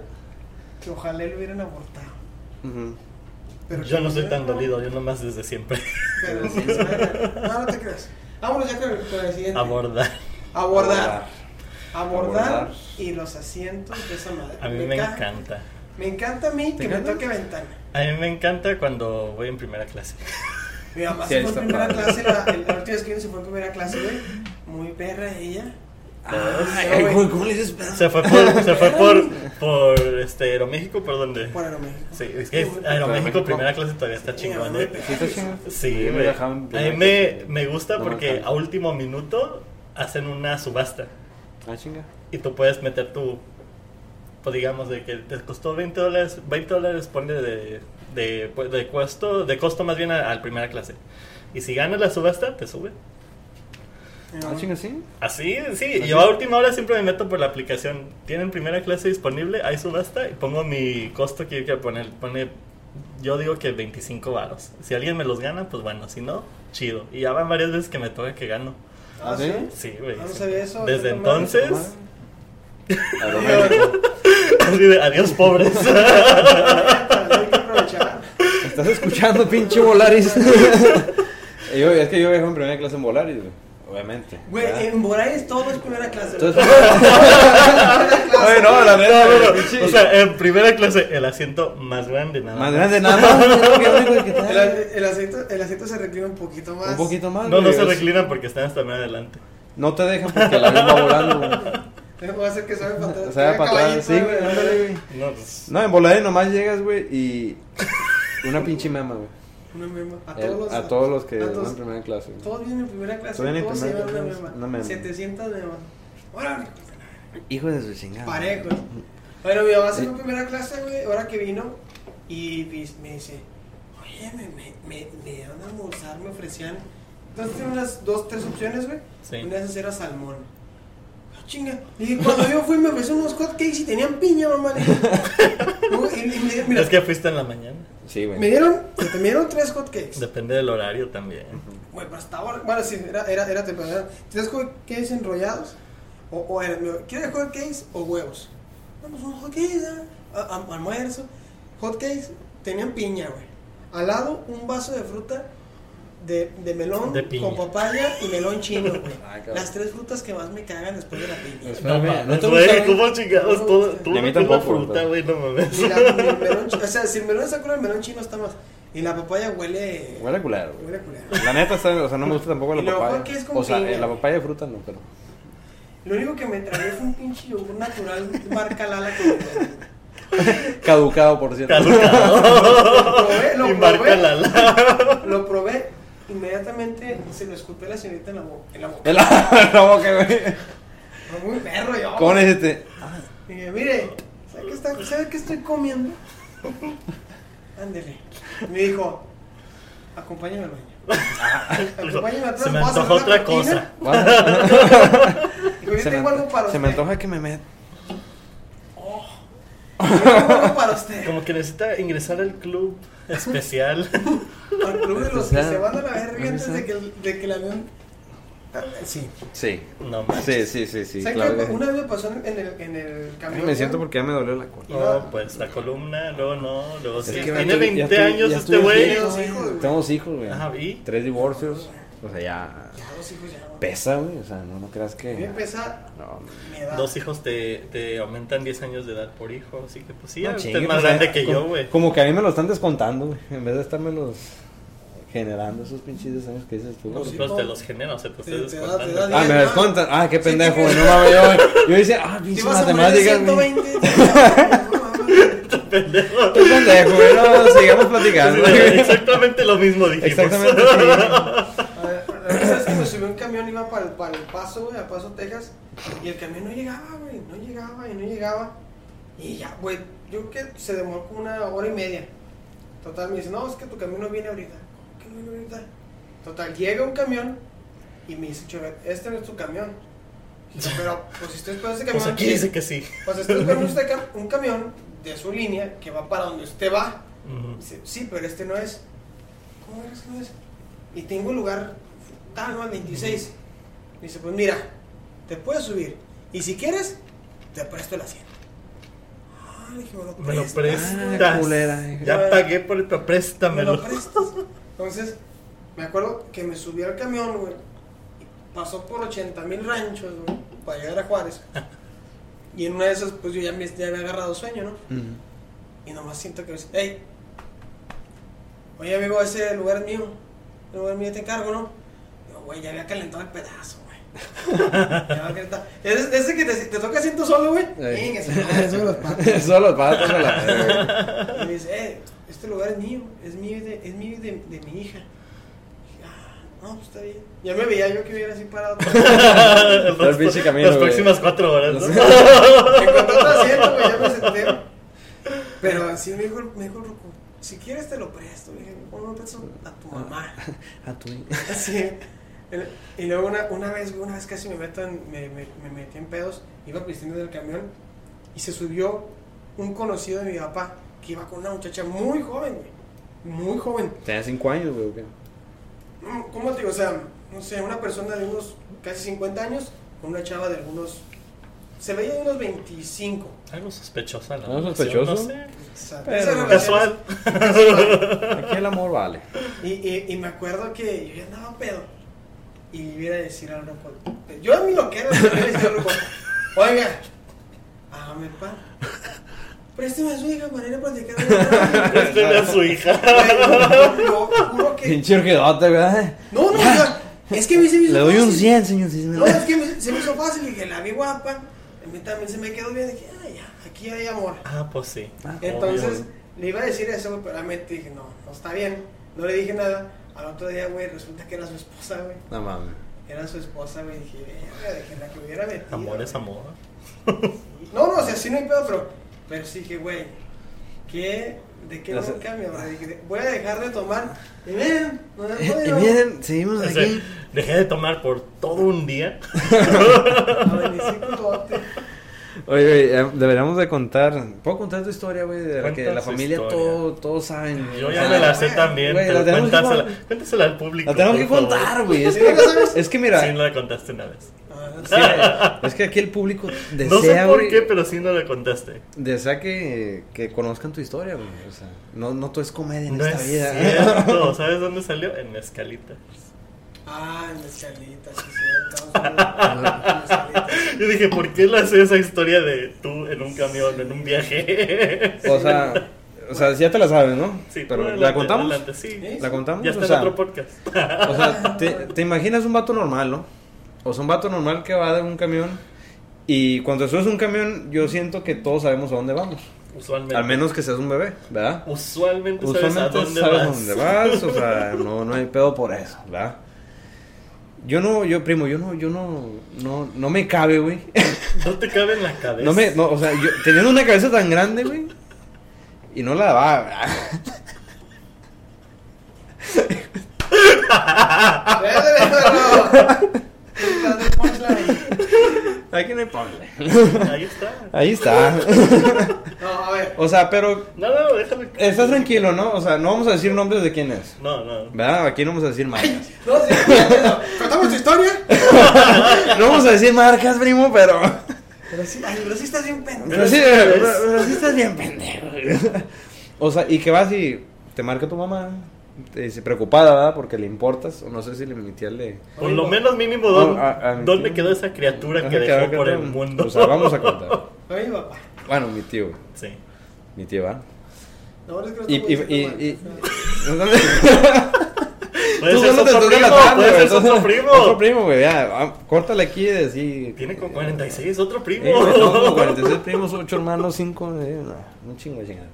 que ojalá lo hubieran abortado. Ujú. Pero Yo no soy tan dolido, yo nomás desde siempre. Pero sí, No, no te creas. Vámonos ya con el siguiente. Abordar. Abordar. Abordar. Abordar. y los asientos de esa madre. A mí me ca- encanta. Me encanta a mí ¿Te que me encanta? toque ventana. A mí me encanta cuando voy en primera clase. Mi mamá Sí, se fue en primera padre. clase, la, la última vez que vino se fue en primera clase, güey. Muy perra ella. Ay, ay, güey. ¿cómo le dices? Se fue por, se fue por, por este, Aeroméxico, ¿por dónde? Por Aeroméxico. Sí, es que Aeroméxico Aeroméxico. primera clase todavía está chingón, ¿eh? ¿Sí me A mí me, me gusta me porque a último minuto hacen una subasta Ah, chinga. y tú puedes meter tu, pues digamos, de que te costó 20 dólares, 20 dólares pone de, de, pues, de costo, de costo más bien a, a primera clase. Y si ganas la subasta, te sube. Ah, mamá- chinga, sí. Así, sí. Yo a última hora siempre me meto por la aplicación. Tienen primera clase disponible, hay subasta y pongo mi costo que quiero poner. Pone, yo digo que 25 varos. Si alguien me los gana, pues bueno. Si no, chido. Y ya van varias veces que me toca que gano. Ah, ¿sí? sí. Güey. No sí. sabía eso, Desde entonces, así de, adiós pobres. Hay que aprovechar. ¿Estás escuchando, pinche Volaris? yo, es que yo viajo en primera clase en Volaris, güey. Obviamente. Güey, en Moraes todo es primera clase. Entonces- Primera clase. Ay, no, la neta, No, no, no. pinche- O sea, en primera clase, el asiento más grande, nada Más grande nada más. El, el asiento, el asiento se reclina un poquito más. Un poquito más. No, no se reclinan porque están hasta más adelante. No te dejan porque el avión va volando, güey. Va a hacer que para atrás. Sea, que para atrás. caballito, Sí, güey. No, pues, No, en Volaris nomás llegas, güey, y. Una pinche mema, güey. Una mema. A El- todos los, A todos los que van todos- en primera clase. Todos vienen en primera clase. Todos vienen en todos se primera llevan una mema. una mema. 700 memas. Órale, Hijo de su chingada. parejo. Bueno, mi mamá se fue en primera clase, güey, ahora que vino. Y pues, me dice, oye, me, me, me, me dan a almorzar, me ofrecían. Entonces tiene unas dos, tres opciones, güey. Sí. Una de esas era salmón. Ah, chinga. Y cuando yo fui me ofreció unos hot cakes y tenían piña, mamá. Y- y me- mira, es que fuiste en la mañana. Sí, güey. me dieron, me dieron tres hot cakes. Depende del horario también. Güey, pero estaba. Bueno, sí, era, era, era temprano. ¿Tres hot cakes enrollados? O, o era, ¿quieres hot cakes o huevos? Vamos, unos hot cakes, ¿ah? A- a- almuerzo. Hot cakes tenían piña, güey. Al lado, un vaso de fruta de, de melón De con papaya y melón chino, güey. Las tres frutas que más me cagan después de la piña. Pues, No ¿no te güey? ¿cómo chingados No, todo? no, a no tienes tampoco, fruta, güey, no mames. Y la, y el melón, o sea, si el melón está culo, el melón chino está más. Y la papaya huele. Huele culero, güey. huele culero. La neta, está, o sea, no me gusta tampoco la Y papaya. que es con O sea, piña. eh, la papaya de fruta no, pero. Lo único que me tragué fue un pinche yogur natural marca Lala que. Caducado, por cierto. Caducado. Lo probé, lo probé. Lo probé, inmediatamente se lo escupé a la señorita en la, bo- en la boca. En la, boca, güey. Fue muy perro yo. ¿Cómo le dijiste? Dije, mire, ¿sabe qué, está, ¿sabe qué estoy comiendo? Ándele. Me dijo, acompáñame al baño. Acompáñame atrás. Se me ¿vas a antojó hacer la otra cosa. cortina? Digo, yo Se tengo me, algo para se usted. me antoja que me met. Para usted. Como que necesita ingresar al club especial. Al club de los que se van a la verga antes de que, el- de que el avión. Sí. Sí. No mames. Sí, sí, sí, sí. ¿Saben claro que- Una vez me pasó en el, en el camión. Me siento porque ya me dolió la cola. No, pues la columna, luego no, luego sí. Tiene ya estoy- 20 ya estoy- años este güey. Dos hijos, güey. Ajá, ¿y? Tres divorcios. O sea, ya. Ya, dos hijos ya. güey. Pesa, güey. O sea, no, no creas que. me pesa No, mi edad. Dos hijos te, te aumentan 10 años de edad por hijo, así que pues sí, no usted chingue, es más pues, grande que como- yo, güey. Como que a mí me lo están descontando, güey. En vez de estármelos generando esos pinches 10 años que dices tú. No, sí. Pues te los genera, o sea, te Te- estoy te da- te descontando. da Ah, me descontan. Ah, qué Sí, pendejo, güey. No mames, yo. Yo decía, ah, pinche matemáticas, güey. 120. no mames. Pendejo. Qué pendejo, güey. No, sigamos platicando. güey. Exactamente lo mismo dijimos. Exactamente, es que me subí a un camión, iba para el, para el Paso, güey, a Paso, Texas, y el camión no llegaba, güey, no llegaba y no llegaba. Y ya, güey, yo creo que se demoró como una hora y media. Total, me dice, no, es que tu camión no viene ahorita. ¿Cómo que no viene ahorita? Total, llega un camión y me dice, Chovet, este no es tu camión. Y yo, pero, pues si estoy esperando ese camión. Pues aquí dice que sí. Pues estoy esperando usted un camión de su línea que va para donde usted va. Ujú. Dice, sí, pero este no es. ¿Cómo es que no es? Y tengo un lugar tal, no, al 26. Dice, pues mira, te puedes subir. Y si quieres, te presto el asiento. Ah, dije, me lo Me lo prestas. Ah, prestas. culera, eh. Ya pagué por el pero Me lo préstamelo. prestas. Entonces, me acuerdo que me subí al camión, güey. Pasó por 80 mil ranchos, güey, para llegar a Juárez. Y en una de esas, pues yo ya me ya había agarrado sueño, ¿no? Ujú. Y nomás siento que me dice, hey, oye amigo, ese lugar es mío, el lugar es mío te encargo, ¿no? Güey, ya había calentado el pedazo, güey. Ya había. Es ese que te, te toca asiento solo, güey. Me sube los patos. Solo los patos a la. Y me dice, eh, este lugar es mío, es mío y de, es mío de, de mi hija. Dije, ah, no, pues está bien. Ya me veía yo que hubiera así parado. El pinche camino, Las próximas cuatro horas, ¿no? Encontré otro asiento, güey, ya me senté. Pero así me dijo, me dijo el ruco, si quieres te lo presto. Le dije, ¿cómo me presto? A tu mamá. A tu Así. El- Y luego una, una vez, una vez casi me, meto en- me, me, me metí en pedos, iba pisteando del camión y se subió un conocido de mi papá que iba con una muchacha muy joven, güey. Muy joven. Tenía 5 años, güey. ¿o qué? ¿Cómo te digo? O sea, no sé, una persona de unos casi 50 años con una chava de algunos. Se veía de unos 25. Algo sospechosa la ¿Algo sospechoso? No sé. O sea, Pero Casual. Aquí el amor vale. Y, y, y me acuerdo que yo ya andaba pedo. Y le iba a decir al loco. Yo a mi loquero le iba a decir al loco. Oiga, hágame el pan. Présteme a su hija para ir a platicar. Présteme a su hija. Yo, juro que. Pinche orgedote, ¿verdad? No, no, ya, es que a mí se me hizo Le doy un fácil. 100, señor. si me No, es que me- se me hizo fácil. Dije, la vi guapa. A mí también se me quedó bien. Dije, ah, ya, aquí hay amor. Ah, pues sí. Entonces, Obvio. le iba a decir eso, pero realmente dije, no, no está bien. No le dije nada. Al otro día, güey, resulta que era su esposa, güey. No mames. Era su esposa, güey. Dije, dije, la que me hubiera metido. Amor es güey". amor. No, no, o sea, sí no hay pedo, pero, pero sí que, güey, ¿qué? ¿De qué cambia? güey? Dije, Voy a dejar de tomar. Y miren, no me Y puedo miren, seguimos O sea, dejé de tomar por todo un día. Oye, güey, eh, deberíamos de contar. ¿Puedo contar tu historia, güey? De la que la familia historia. todo, todos saben. Yo O ya sea, me la sé güey, también, güey, pero la tenemos que cuéntasela, cuéntasela al público. La tenemos que favor. contar, güey. Es ¿Sí que, es mira, Sí, no la contaste una vez. Ah, sí, es que aquí el público desea, no sé por güey, qué, pero sí no la contaste. desea que, que conozcan tu historia, güey. O sea, no, no todo es comedia en No esta es vida. cierto. ¿Sabes dónde salió? En Mezcalita. Ah, en Mezcalita, sí, cierto. En Mezcalita. Yo dije, ¿por qué la sé esa historia de tú en un camión, en un viaje? O sea, o sea, ya te la sabes, ¿no? Sí, Pero ¿la contamos? adelante, sí. ¿La contamos? Ya está O en sea, otro podcast. O sea, te, te imaginas un vato normal, ¿no? O sea, un vato normal que va de un camión y cuando subes un camión yo siento que todos sabemos a dónde vamos. Usualmente. Al menos que seas un bebé, ¿verdad? Usualmente, sabes a Usualmente dónde sabes a vas. dónde vas, o sea, no, no hay pedo por eso, ¿verdad? Yo no, yo primo, yo no, yo no, no, no me cabe, güey. No te cabe en la cabeza. No me, no, o sea, yo teniendo una cabeza tan grande, güey, y no la va. Aquí no hay. Ahí está. Ahí está. No, a ver. O sea, pero No, no, déjame. estás tranquilo, ¿no? O sea, no vamos a decir nombres de quién es. No, no. ¿Verdad? Aquí no vamos a decir marcas. No, sí, ya, ya, ¿Contamos tu historia? No vamos a decir marcas, primo, pero. Pero sí, ay, pero sí estás bien pendejo. Pero sí, pero, pero sí estás bien pendejo. O sea, y que vas y te marca tu mamá. Te dice preocupada, ¿verdad? Porque le importas. O no sé si le mi tía le. Por lo menos mínimo, ¿dónde, No, a- a mi ¿dónde tío. quedó esa criatura que dejó por el mundo? O sea, vamos a contar. Oye, papá. Bueno, mi tío. Sí. Mi tío, ¿va? No, es que no Y. y, y, y- Puede ser otro primo, la tarde, puede ser otro primo. Otro primo, güey. Ya, ah, córtale aquí y decir. Tiene con 46, otro primo. Eh, güey, no, como 46 primos, 8 hermanos, 5, un chingo de chingada.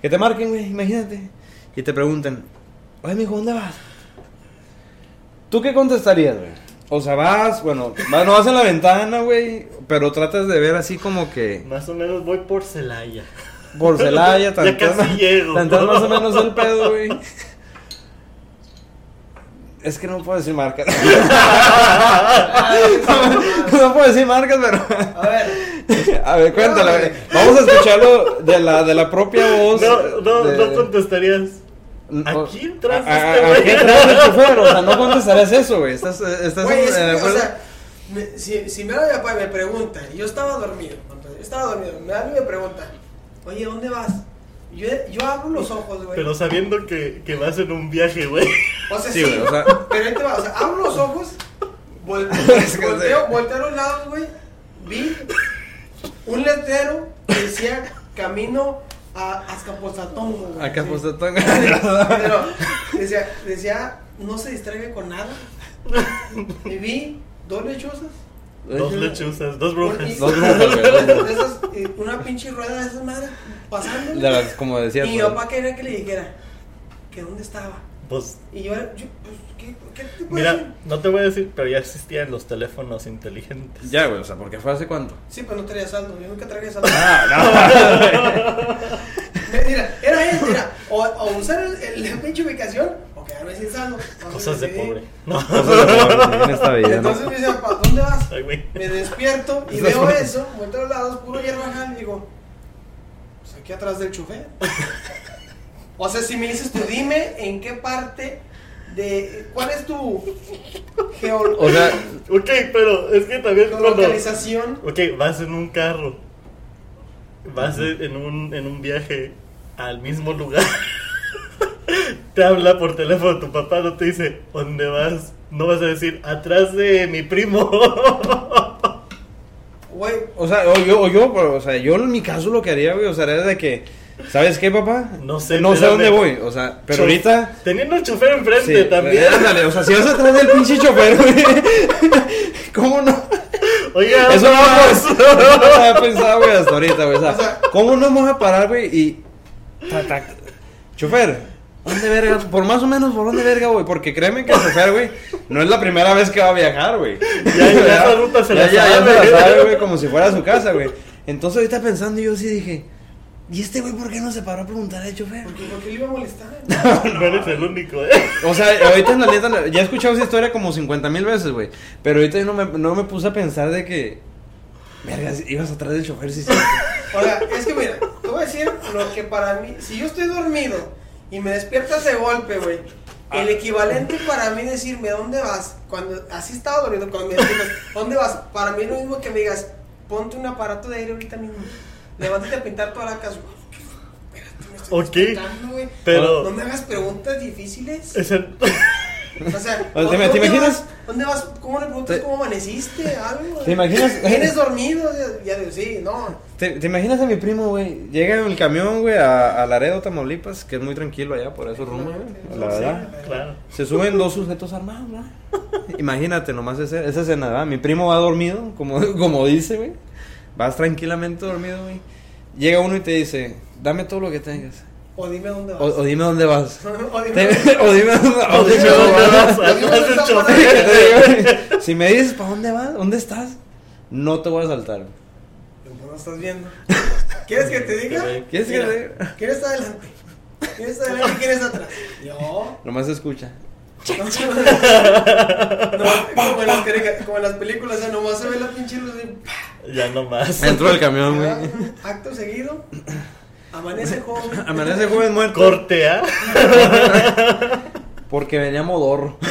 Que te marquen, güey, imagínate. Y te pregunten, oye, mijo, ¿dónde vas? ¿Tú qué contestarías, güey? O sea, vas, bueno, vas, no vas en la ventana, güey, pero tratas de ver así como que Más o menos voy por Celaya. por Celaya, Ya tanteas casi llego. tanteas más o menos el pedo, güey. Es que no puedo decir marcas. no puedo decir marcas, pero... A ver. A ver, cuéntala. güey. Vamos a escucharlo de la, de la propia voz. No, no, de- no contestarías. o- Aquí atrás de a- a- este güey. Del chofer, o sea, no contestarías eso, güey. Estás, estás Güey, es eh, que, de o sea, me- si, si me da mi papá y me pregunta, y yo estaba dormido, entonces, estaba dormido, me da y me pregunta, oye, ¿dónde vas? Yo, yo abro los ojos, güey. Pero sabiendo que, que vas en un viaje, güey. O sea, Sí, sí, güey, o sea- pero ahí te va, o sea, abro los ojos, vol- volteo, volteo a los lados, güey, vi un letrero que decía camino a Azcapotzaltongo, güey. Acá Sí. Pero decía, decía, no se distraiga con nada. Y vi dos lechuzas. Dos lechuzas, dos brujas. y- Dos brujas, esas, una pinche rueda de esas madres pasando. De las, como decías. Y pues, papá quería que le dijera que dónde estaba. Pues, Y yo, yo pues, ¿qué, qué te puedo mira, decir? no te voy a decir, pero ya existían los teléfonos inteligentes. Ya, güey, o sea, porque fue hace cuánto. Sí, pero no traía saldo. Yo nunca traía saldo. Ah, Mira, era eso, mira. O, o usar el, el- la pinche ubicación o quedarme sin saldo. Cosas de pobre. No. no. en esta vida, ¿no? Entonces me dice, papá, ¿dónde vas? Ay. Me despierto y veo eso, vuelto a los lados, puro hierbajal, y digo, aquí atrás del chofer. o sea, si me dices tú, dime en qué parte de. ¿Cuál es tu geo- O sea, Ok, pero es que también cuando... localización? Ok, vas en un carro. Vas en un, en un viaje al mismo lugar. te habla por teléfono tu papá, no te dice, ¿dónde vas? No vas a decir, atrás de mi primo. Güey, o sea, o yo, o yo, pero, o sea, yo en mi caso lo que haría, güey, o sea, era de que, ¿sabes qué, papá? No sé, No sé dónde voy, o sea, pero Chof- ahorita. Teniendo el chofer enfrente Sí, también. ándale, o sea, si vas atrás del pinche chofer, güey. ¿Cómo no? Oiga, Eso no, pues, lo había pensado, güey, hasta ahorita, güey. O sea, O sea- ¿cómo no vamos a parar, güey? Y. ta, ta, chofer, ¿dónde verga? Por más o menos, ¿por dónde verga, güey? Porque créeme que el chofer, güey, no es la primera vez que va a viajar, güey. Ya, ya esa ruta se la ya, ya, sabe. Ya se la sabe, güey, como si fuera su casa, güey. Entonces, ahorita pensando, yo sí dije. ¿Y este güey por qué no se paró a preguntar al chofer? porque, porque le iba a molestar. No eres el único, ¿eh? O sea, ahorita en la neta, ya he escuchado esa historia como 50 mil veces, güey. Pero ahorita yo no me, no me puse a pensar de que. Verga, ibas atrás del chofer, sí, sí. O sea, es que mira, te voy a decir lo que para mí, si yo estoy dormido y me despiertas de golpe, güey, el equivalente para mí decirme dónde vas, cuando así estaba dormido, cuando me despiertas, ¿dónde vas? Para mí es lo mismo que me digas, ponte un aparato de aire ahorita mismo, levántate a pintar toda la casa. Espérate, me estoy Ok, despertando, güey. pero- No me hagas preguntas difíciles. Es el- O sea, O sea, ¿te- ¿dónde te imaginas? vas? ¿Dónde vas? ¿Cómo le preguntas cómo amaneciste? Algo. ¿Te imaginas? ¿Vienes dormido? Ya digo, sí, no. ¿Te, te imaginas a mi primo, güey? Llega en el camión, güey, a, a Laredo, Tamaulipas, que es muy tranquilo allá por esos rumbos, güey. La Sí, verdad. Claro. Se suben dos sujetos armados, ¿verdad? Imagínate nomás ese, esa escena, ¿verdad? Mi primo va dormido, como, como dice, güey. Vas tranquilamente dormido, güey. Llega uno y te dice, dame todo lo que tengas. O dime dónde vas. O, o dime dónde vas. O dime Te- o dime dónde, vas. Si me dices para dónde vas, dónde estás, no te voy a saltar. No lo estás viendo. ¿Quieres que te diga? ¿Quieres que te diga? ¿Quién está adelante? ¿Quién está adelante y quién está atrás? Yo. Nomás escucha. No, como, en las, carica- como en las películas, o sea, nomás se ve la pinche luz y Ya no más. Dentro del camión, güey. acto seguido. Amanece joven. Amanece joven muerto. Corte, ¿ah? Porque venía modorro.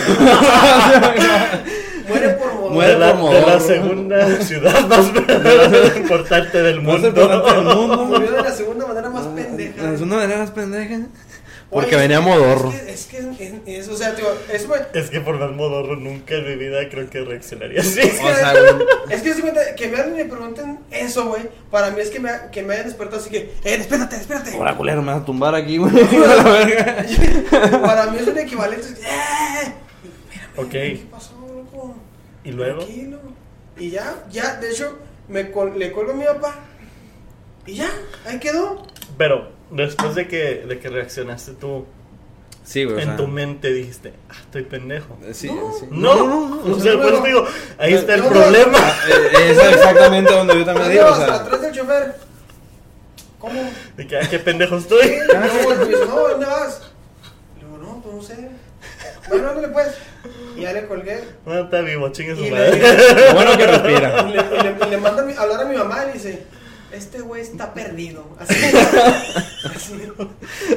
Muere por modo. Muere de, la, por de la segunda ciudad más importante del Más mundo. importante del mundo. Murió de la segunda manera más pendeja. Es una manera más pendeja. Porque Oye, venía modorro. Es que, es que es, es- o sea, tío, eso me, Es que por más modorro nunca en mi vida creo que reaccionaría así. Es que, O sea, es que, que me hablen y me pregunten eso, güey. Para mí es que me, que me hayan despertado así que, eh, espérate, espérate. Ahora, culero, me vas a tumbar aquí, güey. Para mí es un equivalente. ¡Eh! Ok. ¿Qué pasó, loco? Y luego, Tranquilo. Y ya, ya, de hecho, me col- le cuelgo a mi papá. Y ya, ahí quedó. pero después de que, de que reaccionaste tú, Sí, güey. o en sea, tu mente dijiste, ah, estoy pendejo. Sí, No. sí. No, o sea, no, pues no. digo, ahí está el No, no. problema. Eh, Es exactamente donde yo también ¿Dónde digo. O vas? sea, Atrás del chofer. ¿Cómo? De que, ah, qué pendejo estoy. ¿Qué? No, me dice, no, ¿dónde vas? Le digo, no, pues no sé. Bueno, ándale pues. Y ya le colgué. No, está vivo, chingue su madre. bueno que respira. y le, y le- y le manda a hablar a mi mamá y le dice, este güey está perdido. Así, así,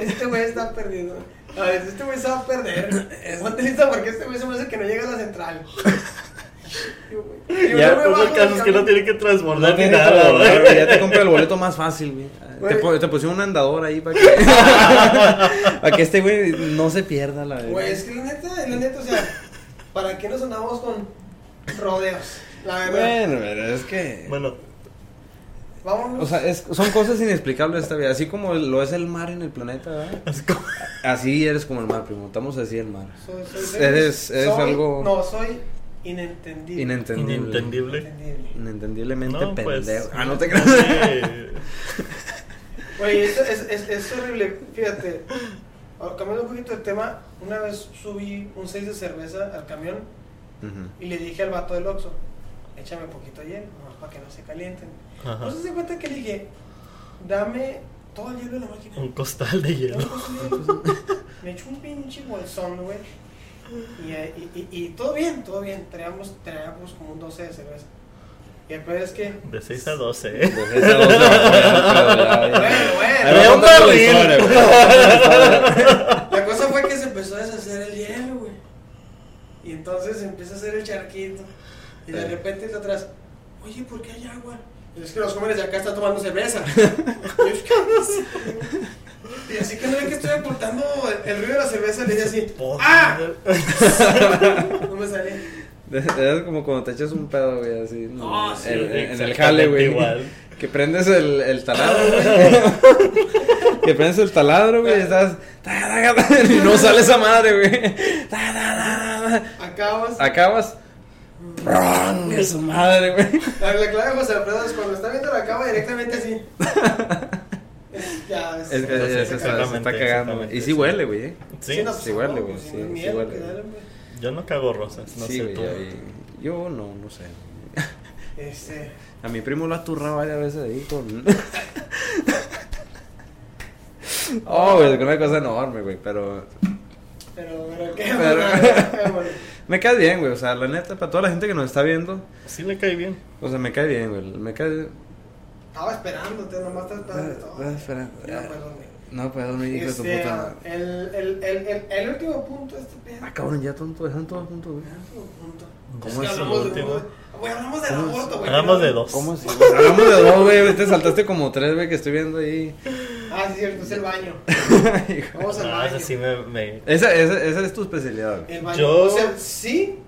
este güey está perdido. A ver, este güey se va a perder. Ponte lista porque este güey se me hace que no llega a la central. Y yo, y yo Ya, Pues bajo el caso es que no tiene que transbordar No ni nada, güey. Ya te compré el boleto más fácil, güey. Te, Güey. te pusieron un andador ahí para que, para que este güey no se pierda la verdad. Güey, es que la neta, la neta, o sea, ¿para qué nos andamos con rodeos? La verdad. Bueno, pero es que. Bueno, Vámonos. O sea, es- son cosas inexplicables esta vida. Así como lo es el mar en el planeta, ¿verdad? así como- Así eres como el mar, primo. Estamos así el mar. Soy- soy- soy- Eres- eres soy- algo- No, soy inentendible. Inentendible. inentendible. Inentendible. Inentendiblemente No, pues. pendejo. Ah, no te creas. Güey, esto es, es, es horrible. Fíjate, ahora, cambiando un poquito de tema, una vez subí un 6 de cerveza al camión y le dije al vato del Oxxo, échame un poquito de hielo, nomás para que no se calienten. Ajá. Entonces se cuenta que le dije, dame todo el hielo de la máquina. Un costal de hielo. Me echó un pinche bolsón, güey. Y, y, y, y todo bien, todo bien. Traíamos, traíamos como un 12 de cerveza. Y el peor es que. De 6 a 12, ¿eh? Se va a poder, pero ya, ya. Bueno, bueno. La cosa fue que se empezó a deshacer el hielo, güey. Y entonces empieza a hacer el charquito. Y de repente de atrás, oye, ¿por qué hay agua? Y es que los jóvenes de acá están tomando cerveza. Y así que no ve que estoy ocultando el, el ruido de la cerveza, le dije así, ¡ah! No me salía. Es como cuando te echas un pedo, güey, así. No, sí, en, en- el jale, güey. igual. Que prendes el, el taladro, güey. que prendes el taladro, güey, y estás. Y no sale esa madre, güey. Acabas. Acabas. Es su madre, güey. La, la clave de José Alfredo es cuando está viendo la cama directamente así. Es- ya, es, Es que Sí, se, se- está cagando, güey. Y sí sí. huele, güey. eh. Sí, no, sí huele, güey, sí, sí huele, dale, yo no cago rosas, no sí, sé güey. tú. y- Yo no, no sé. Este. A mi primo lo ha turrado varias veces ahí con. oh, güey, es una cosa enorme, güey, pero. Pero, pero, qué Pero- bueno, qué bueno. Me cae bien, güey. O sea, la neta, para toda la gente que nos está viendo, Sí le cae bien. o sea, me cae bien, güey. Me cae. Estaba esperándote, nomás estaba esperando. Ah, espera. Ya no puedo dormir. No puedo dormir, hijo de tu Este, puta. el, el, el, el, el último punto de este pedo. Ah, cabrón, ya tonto, dejan todo junto, güey. Punto. ¿Cómo Es el hablamos de último? Güey, hablamos del aborto, güey. Hagamos de dos. ¿Cómo así? Hablamos de dos, güey. Te saltaste como tres, güey, que estoy viendo ahí. Ah, sí, cierto, es el baño. Vamos al No, baño. ese sí me, me- esa, esa, esa es tu especialidad, güey. El baño. Yo- O sea, sí,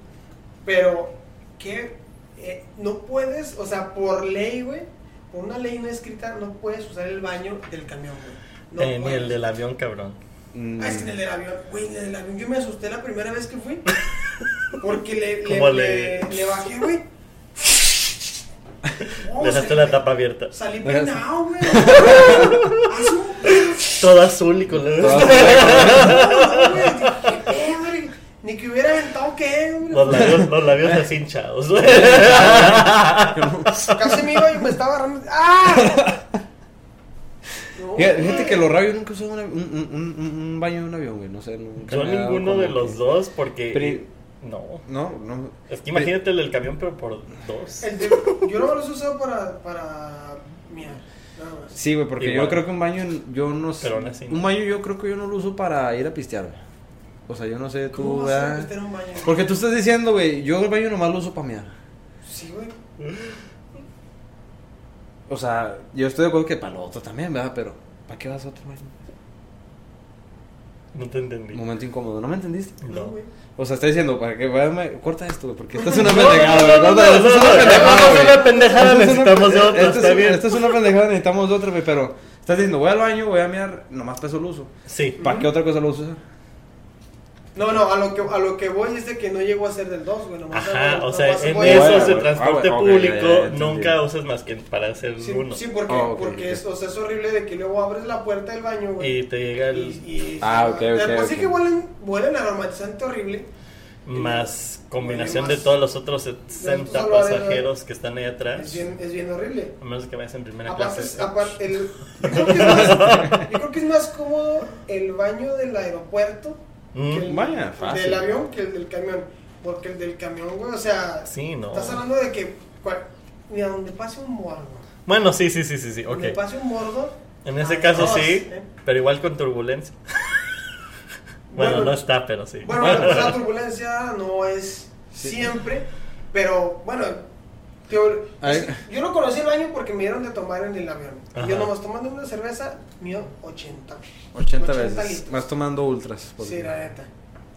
pero que eh, no puedes, o sea, por ley, güey, por una ley no escrita, no puedes usar el baño del camión, güey. No eh, ni el del avión, cabrón. Mm, Ah, es que en el del avión, güey, en el del avión yo me asusté la primera vez que fui. Porque le, ¿Cómo le, le- le, le bajé, güey. Dejaste la tapa abierta. Salí peinado, güey. Hace un Todo azul y con güey. ¿Qué pedo, güey? Ni que hubiera aventado qué, güey. los labios, los labios así hinchados. Casi me iba y me estaba agarrando. ¡Ah! Fíjate, güey. que los rabios nunca usan un, un, un, un baño de un avión, güey. No sé, nunca Yo ninguno de los dos porque... No. No, no. Es que imagínate el del camión, pero por dos. El de- yo no los uso para, para miar, nada más. Sí, güey, porque Igual. yo creo que un baño, yo no sé. Un baño yo creo que yo no lo uso para ir a pistear, güey. O sea, yo no sé, ¿Cómo tú, vas a ¿verdad? meter un baño? Porque tú estás diciendo, güey, yo el baño nomás lo uso para mear. Sí, güey. O sea, yo estoy de acuerdo que para lo otro también, ¿verdad? Pero, ¿para qué vas a otro baño? No te entendí. Momento incómodo, ¿no me entendiste? No, güey. O sea, está diciendo, para que vayame, corta esto, güey, porque esta es una no, pendejada, no, güey. no, es no, una no, pendejada, no, güey. no, no, pendejada, Esta es una- necesitamos de otra, esta está es- bien. Esta es una pendejada, necesitamos de otra, güey, pero estás diciendo, voy al baño, voy a mear, nomás peso lo uso. Sí. ¿Para qué otra cosa lo usas? No, no, a lo que, a lo que voy es de que no llego a ser del 2, güey. nomás Ajá, o sea, en voy a- esos Bueno, de bueno. transporte Ah, bueno, ok, público ya, ya, entendí. nunca usas más que para hacer Sí, uno. sí, porque, Ah, ok, porque ok. Es, o sea, es horrible de que luego abres la puerta del baño, güey. Y te llega el Y, y- Ah, ok, ok, Después sí ok. que huelen, huelen aromatizante horrible. más combinación más- de todos los otros 60 solo hay- pasajeros que están ahí Es atrás. bien, es bien horrible. A menos que vayas en primera Aparte, clase. es- aparte, el, yo, creo que es más, yo creo que es más cómodo el baño del aeropuerto el, Vaya, fácil. del avión que el del camión. Porque el del camión, güey, o sea, Sí, no. estás hablando de que cual- ni a donde pase un mordo. Bueno, sí, sí, sí, sí, sí, ok. Donde pase un mordo. En ese caso sí, ¿eh? pero igual con turbulencia. bueno, Bueno, no está, pero sí. Bueno, la turbulencia no es siempre, pero bueno, yo, no conocí el baño porque me dieron de tomar en el avión. Y yo nomás tomando una cerveza, mío 80. 80 80 veces. litros. Más tomando ultras. porque- Sí, la neta.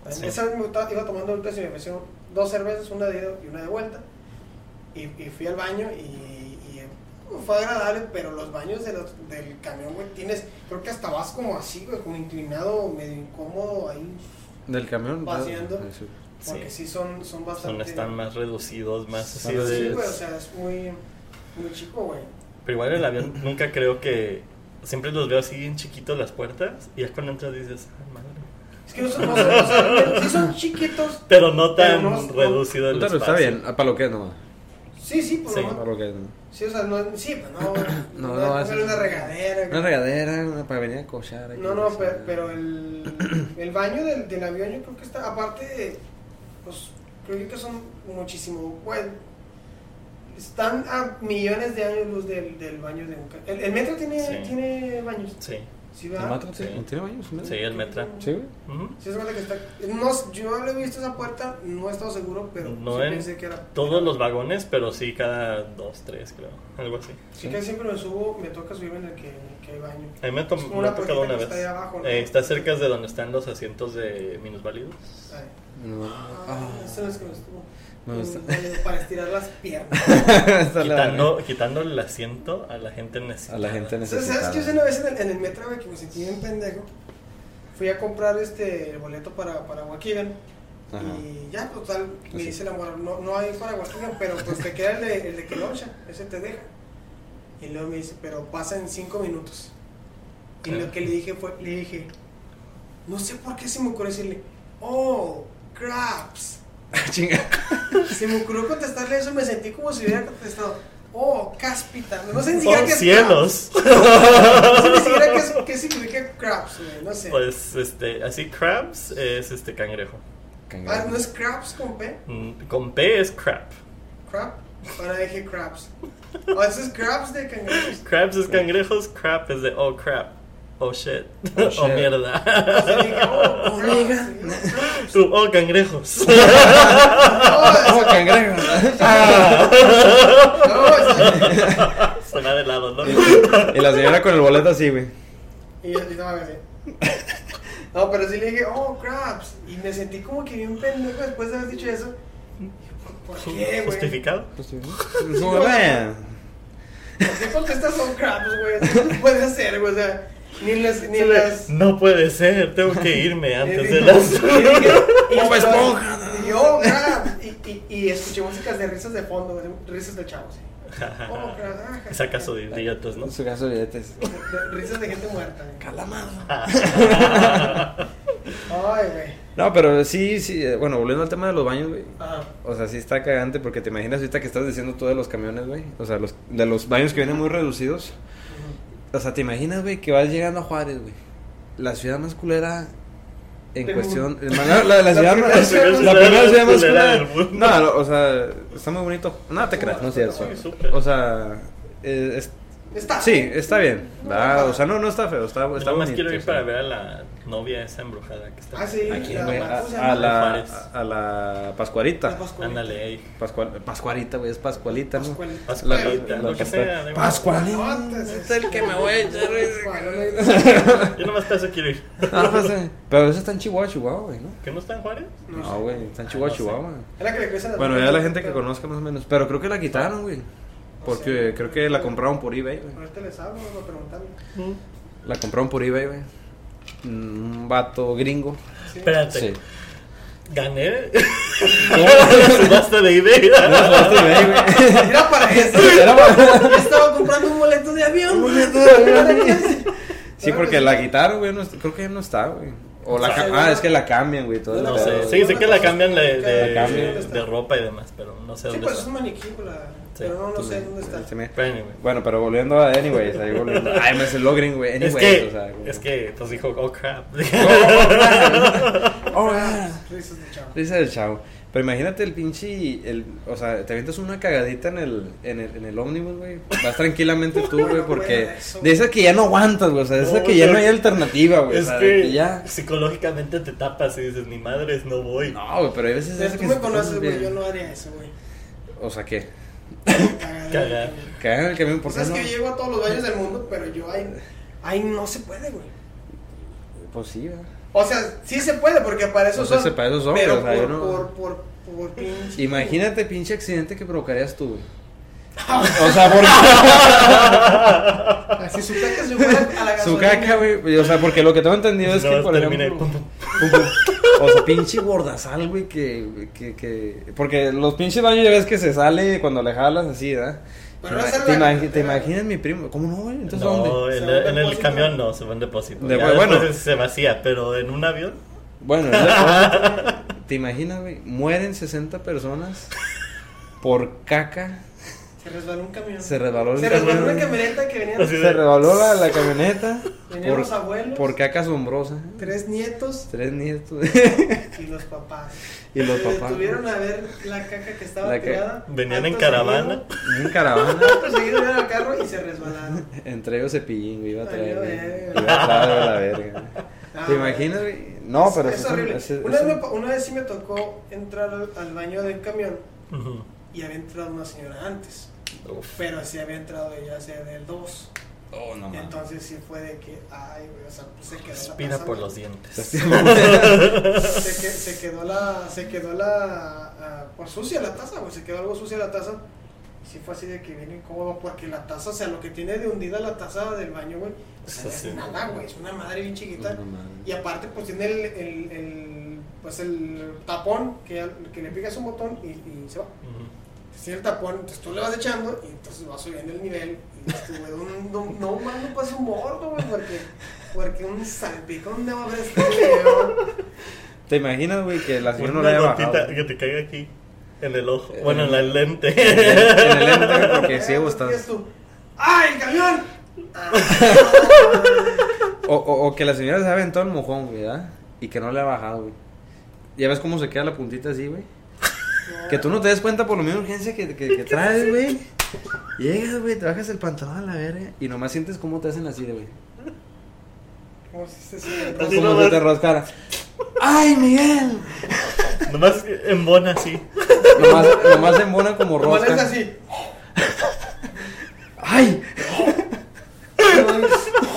Sí. Esa vez me gustaba- iba tomando ahorita y me ofrecieron dos cervezas, una de ida y una de vuelta. Y, y fui al baño y, y, eh, fue agradable, pero los baños de los- del camión, güey, tienes, creo que hasta vas como así, güey, como inclinado, medio incómodo ahí. Del camión. Paseando. sí. Porque sí, son, son Son, bastante... están más reducidos, más Sí, así Más Sí, de... güey, o sea, es muy, muy chico, güey. Pero igual el avión nunca creo que... Siempre los veo así bien chiquitos las puertas y ya cuando entras dices, "Ah, madre". Es que no son, no son- o sea, sí son chiquitos. Pero no tan Pero no- no- reducido el Pero está espacio. bien, para lo que es nomás. Sí, sí, pues Sí. no. Para lo que es. ¿no? Sí, o sea, no, sí, pero no. No, no, no, no eso- una regadera. Una regadera, una para venir a cochar. No, no, pero, pero el, el baño del, del avión yo creo que está, aparte, pues creo yo que son muchísimo, bueno, están a millones de años luz del, del baño de un El, el metro tiene, Sí. tiene baños, Sí, ¿sí, ¿El metro Sí. tiene- baños? ¿no? sí, el metro. Sí, güey. Ujú. Sí, es verdad que está, no, yo no he visto esa puerta, no he estado seguro, pero No sí en pensé que era. Todos los vagones, pero sí cada dos, tres, creo. Algo así. Sí, que siempre me subo, me toca subirme en el que, en el que hay baño. A mí me, to- me ha tocado una vez. está ahí abajo, ¿no? Eh, está cerca de donde están los asientos de minusválidos. Ay. No. Ah, Ah. eso no es que me estuvo. Me gusta. Para estirar las piernas. Quitando, quitando el asiento a la gente necesitada. A la gente ¿Sabes necesitada. sabes que yo una vez en el, en el metro, güey, que me sentí bien pendejo? Fui a comprar este el boleto para, para Waukegan. Ajá. Y ya, total, me Así. dice la morra, no, no hay para Waukegan, pero pues te queda el de, el de Kenosha, ese te deja. Y luego me dice, pero pasa en cinco minutos. Y lo que le dije fue, le dije, no sé por qué se me ocurrió decirle, oh, craps. Chinga. Se me ocurrió contestarle eso, me sentí como si hubiera contestado, oh, cáspita. No sé ni ¡Oh, siquiera qué es cielos! craps. No sé ni siquiera qué, es- qué significa craps, güey, no sé. Pues, este, así, crabs es este cangrejo. Cangrejo. Ah, ¿no es crabs con P? Mm, Con P es crap. Crab. Ahora dije crabs. Oh, eso es crabs de cangrejos. Crabs es cangrejos, crap es de oh crap. Oh shit. Oh, Oh, shit. mierda. O sea, dije, oh, Tú, oh cangrejos. No, Oh, eso- cangrejo. no, va de lado, ¿no? y la señora con el boleto así, güey. Y yo y estaba así. No, pero sí le dije, oh, crabs. Y me sentí como que bien pendejo después de haber dicho eso. ¿Por qué, güey? ¿Justificado? No, man. ¿Por qué contestas oh, crabs, güey? No puede ser, güey. O sea, ni las. Ni Se le- las No puede ser, tengo que irme antes de las. y dije- y Bob estaba- Esponja. Y yo. Y, y, y escuché músicas de risas de fondo, risas de chavos. sí. Oh, crabs. ah, Es acaso de idiotas, ¿no? Su caso, billetes. de- de- Risas de gente muerta. güey. Calamado. Ay, güey. No, pero sí, sí. eh, Bueno, volviendo al tema de los baños, güey. Ajá. O sea, sí está cagante porque te imaginas ahorita que estás diciendo tú de los camiones, güey. O sea, los, de los baños que vienen muy reducidos. O sea, te imaginas, güey, que vas llegando a Juárez, güey. La ciudad más culera en cuestión. La, la- la ciudad primera más. La primera ciudad más culera culera. del mundo. No, no, o sea, está muy bonito. No te creas, no es cierto. O sea, eh, es- Está. sí, está bien. O sea, no, no está feo, está, está Nada más bonito. quiero ir para ver a la novia esa embrujada que está. Ah, sí. ¿A quién, la- güey? ¿cómo se A, a la, a, la Pascuarita. Ándale, ahí. Pascual, Pascuarita, güey, es Pascualita, ¿no? Pascualita. Pascualita, La- lo que sea. Pascualita. No, Es el que me voy a echar. Yo nomás eso quiero ir. No, pues, eh, pero eso está en Chihuahua, Chihuahua, güey, ¿no? ¿Que no está en Juárez? No No, güey, está en Ah, Chihuahua, no. Chihuahua. Es la que le crecen las Bueno, ya la gente que conozca más o menos. Pero creo que la quitaron, güey. Porque creo que la compraron por eBay, güey. Ahorita les hablo, voy a preguntarle. La compraron por eBay, güey. Mm, Un vato gringo. Sí. Espérate. Sí. Gané. Subasta de eBay. No, de eBay. Era para eso. Era para- estaba comprando un boleto de avión. Un boleto de avión. Sí, porque que la sí. quitaron, güey. no está- creo que ya no está, güey. O la O sea, ah, es que la cambian, güey. Todo No sé. Sí, sé que la cambian de, de, La cambian. de ropa y demás, pero no sé Sí, dónde pues es está. un maniquí, pues, pero no, no sé dónde está. Se me- Pero anyway. Bueno, pero volviendo a Anyways, ahí volviendo. Ay, me hace logring, güey. Es Anyways, que, o sea, como- es que, pues dijo, oh crap. Oh, yeah. Risas de chavo. Risa del chavo. Pero imagínate el pinche. El, o sea, te avientas una cagadita en el, en el, en el ómnibus, güey. Vas tranquilamente tú, güey, porque. De esas que ya no aguantas, güey. O sea, de esas No, que ya no hay alternativa, güey. es o sea, de que, que ya. psicológicamente te tapas y dices, ni madres, no voy. No, güey, pero hay veces. Pero tú que me se conoces, güey, yo no haría eso, güey. O sea, ¿qué? Cagar. Cagar en el camión, ¿por Pues qué es no? que yo llego a todos los baños del mundo, pero yo ahí, ahí no se puede, güey. Pues sí, güey. O sea, sí se puede, porque para eso O sea, son. para eso son, pero pero, o sea, por, no- por, por, por pinche. Imagínate pinche accidente que provocarías tú, güey. O sea, porque. Así su caca se a la Su gasolina. caca, güey. O sea, porque lo que tengo entendido es que, por termina ejemplo. pum, pum. pum, pum. O sea, pinche gordasal, güey, que, que, que... Porque los pinches baños ya ves que se sale cuando le jalas así, ¿verdad? Pero Te no imagi- imaginas mi primo? ¿Cómo no, güey? Entonces, No, ¿dónde? en, ¿Se va el- en el camión no, se va en depósito. De- Ya bueno. se vacía, pero en un avión. Bueno, ¿te imaginas, güey? Mueren 60 personas por caca. Se resbaló un camión. Se resbaló el Se resbaló camión. una camioneta que venían de- Se rebaló la, la camioneta Venían por, los abuelos. por caca asombrosa. tres nietos Tres nietos y los papás. y los Se papás. detuvieron a ver la caca que estaba La tirada. Venían en caravana. En caravana. vieron al carro y se resbalaron. Entre ellos cepillín, güey, iba a traer. Valió güey. verga. Iba a traer la verga. Ah, ¿Te imaginas, güey? No, es- pero es eso es- horrible. ese- una, vez una vez sí me tocó entrar al, al baño del camión Ujú. y había entrado una señora antes. Uf. Pero sí había entrado ella hacia del 2. Oh, no mames. Entonces sí fue de que, ay, güey, o sea, pues se quedó la taza, por ¿no? los dientes. se, que- se quedó la se quedó la ah, pues sucia la taza güey se quedó algo sucia la taza y sí fue así de que viene incómodo porque la taza o sea lo que tiene de hundida la taza del baño güey o sea, no Sí, es sí. nada güey es una madre bien chiquita No mames. y aparte pues tiene el, el, el, pues el tapón que, que le picas un botón y, y se va Tiene el tapón entonces tú le vas echando y entonces vas subiendo el nivel y dices güey, un- no no man, no pasa un mordo güey porque porque un salpicón de va a haber este ¿Te imaginas, güey, que la señora no le haya gotita bajado? que te caiga aquí. En el ojo. Eh, Bueno, en la lente. En el lente, porque estás. tú, ¡Ay, el camión! Ah, O, o, o que la señora se ha aventado el mojón, güey, ¿verdad? Y que no le ha bajado, güey. Ya ves cómo se queda la puntita así, güey. Que tú no te des cuenta por lo mismo urgencia que, que, que traes, güey. Llegas, güey, te bajas el pantalón a la verga y nomás sientes cómo te hacen así, de, güey. ¿Cómo se Así Como nomás. se te rascara. ¡Ay, Miguel! Nomás en bona así. Nomás, nomás se embona como Como es rosca. así. ¡Ay!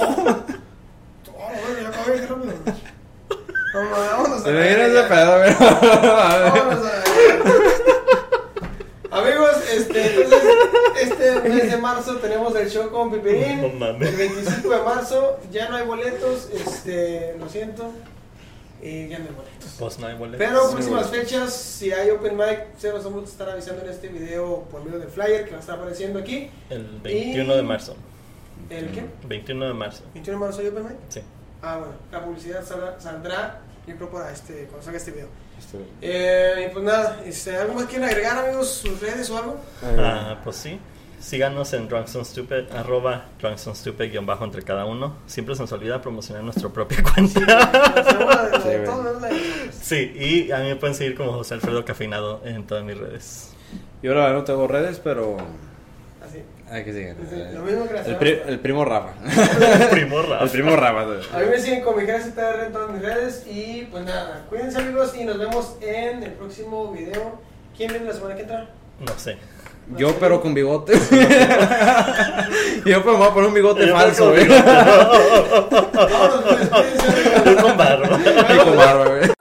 Oh, bueno, ya acabé, qué rápido. No, no, vámonos a Se la me viene verga. ese pedo, güey. Vámonos a la Amigos, este, entonces, este mes de marzo tenemos el show con Pipirín. No mames. El 25 de marzo ya no hay boletos, este, lo siento. Y ya no hay boletos. Pues no hay boletos. Pero Sí, próximas fechas, si hay open mic, se los vamos a estar avisando en este video por medio del flyer que va a estar apareciendo aquí. El 21 de marzo. ¿El qué? 21 de marzo. 21 de marzo hay open mic. Sí. Ah, bueno, la publicidad saldrá, saldrá yo creo para este, cuando salga este video. Este, Eh, y pues nada, este, ¿algo más quieren agregar, amigos? ¿Sus redes o algo? Ah, pues sí. Síganos en Drunks on Stupid, arroba Stupid, guion bajo entre cada uno. Siempre se nos olvida promocionar nuestra propia cuenta. Sí, y a mí me pueden seguir como José Alfredo Cafeinado en todas mis redes. Yo la verdad no tengo redes, pero Así. hay que seguir. Sí, lo mismo que El, pri- el primo Rafa. Primo Rafa. El primo Rafa. A mí me siguen con mi en todas mis redes. Y pues nada, cuídense, amigos. Y nos vemos en el próximo video. ¿Quién viene la semana que entra? No sé. Yo, pero con bigote. yo, pero me voy a poner un bigote falso, güey. Con barba. Yo con barba, güey.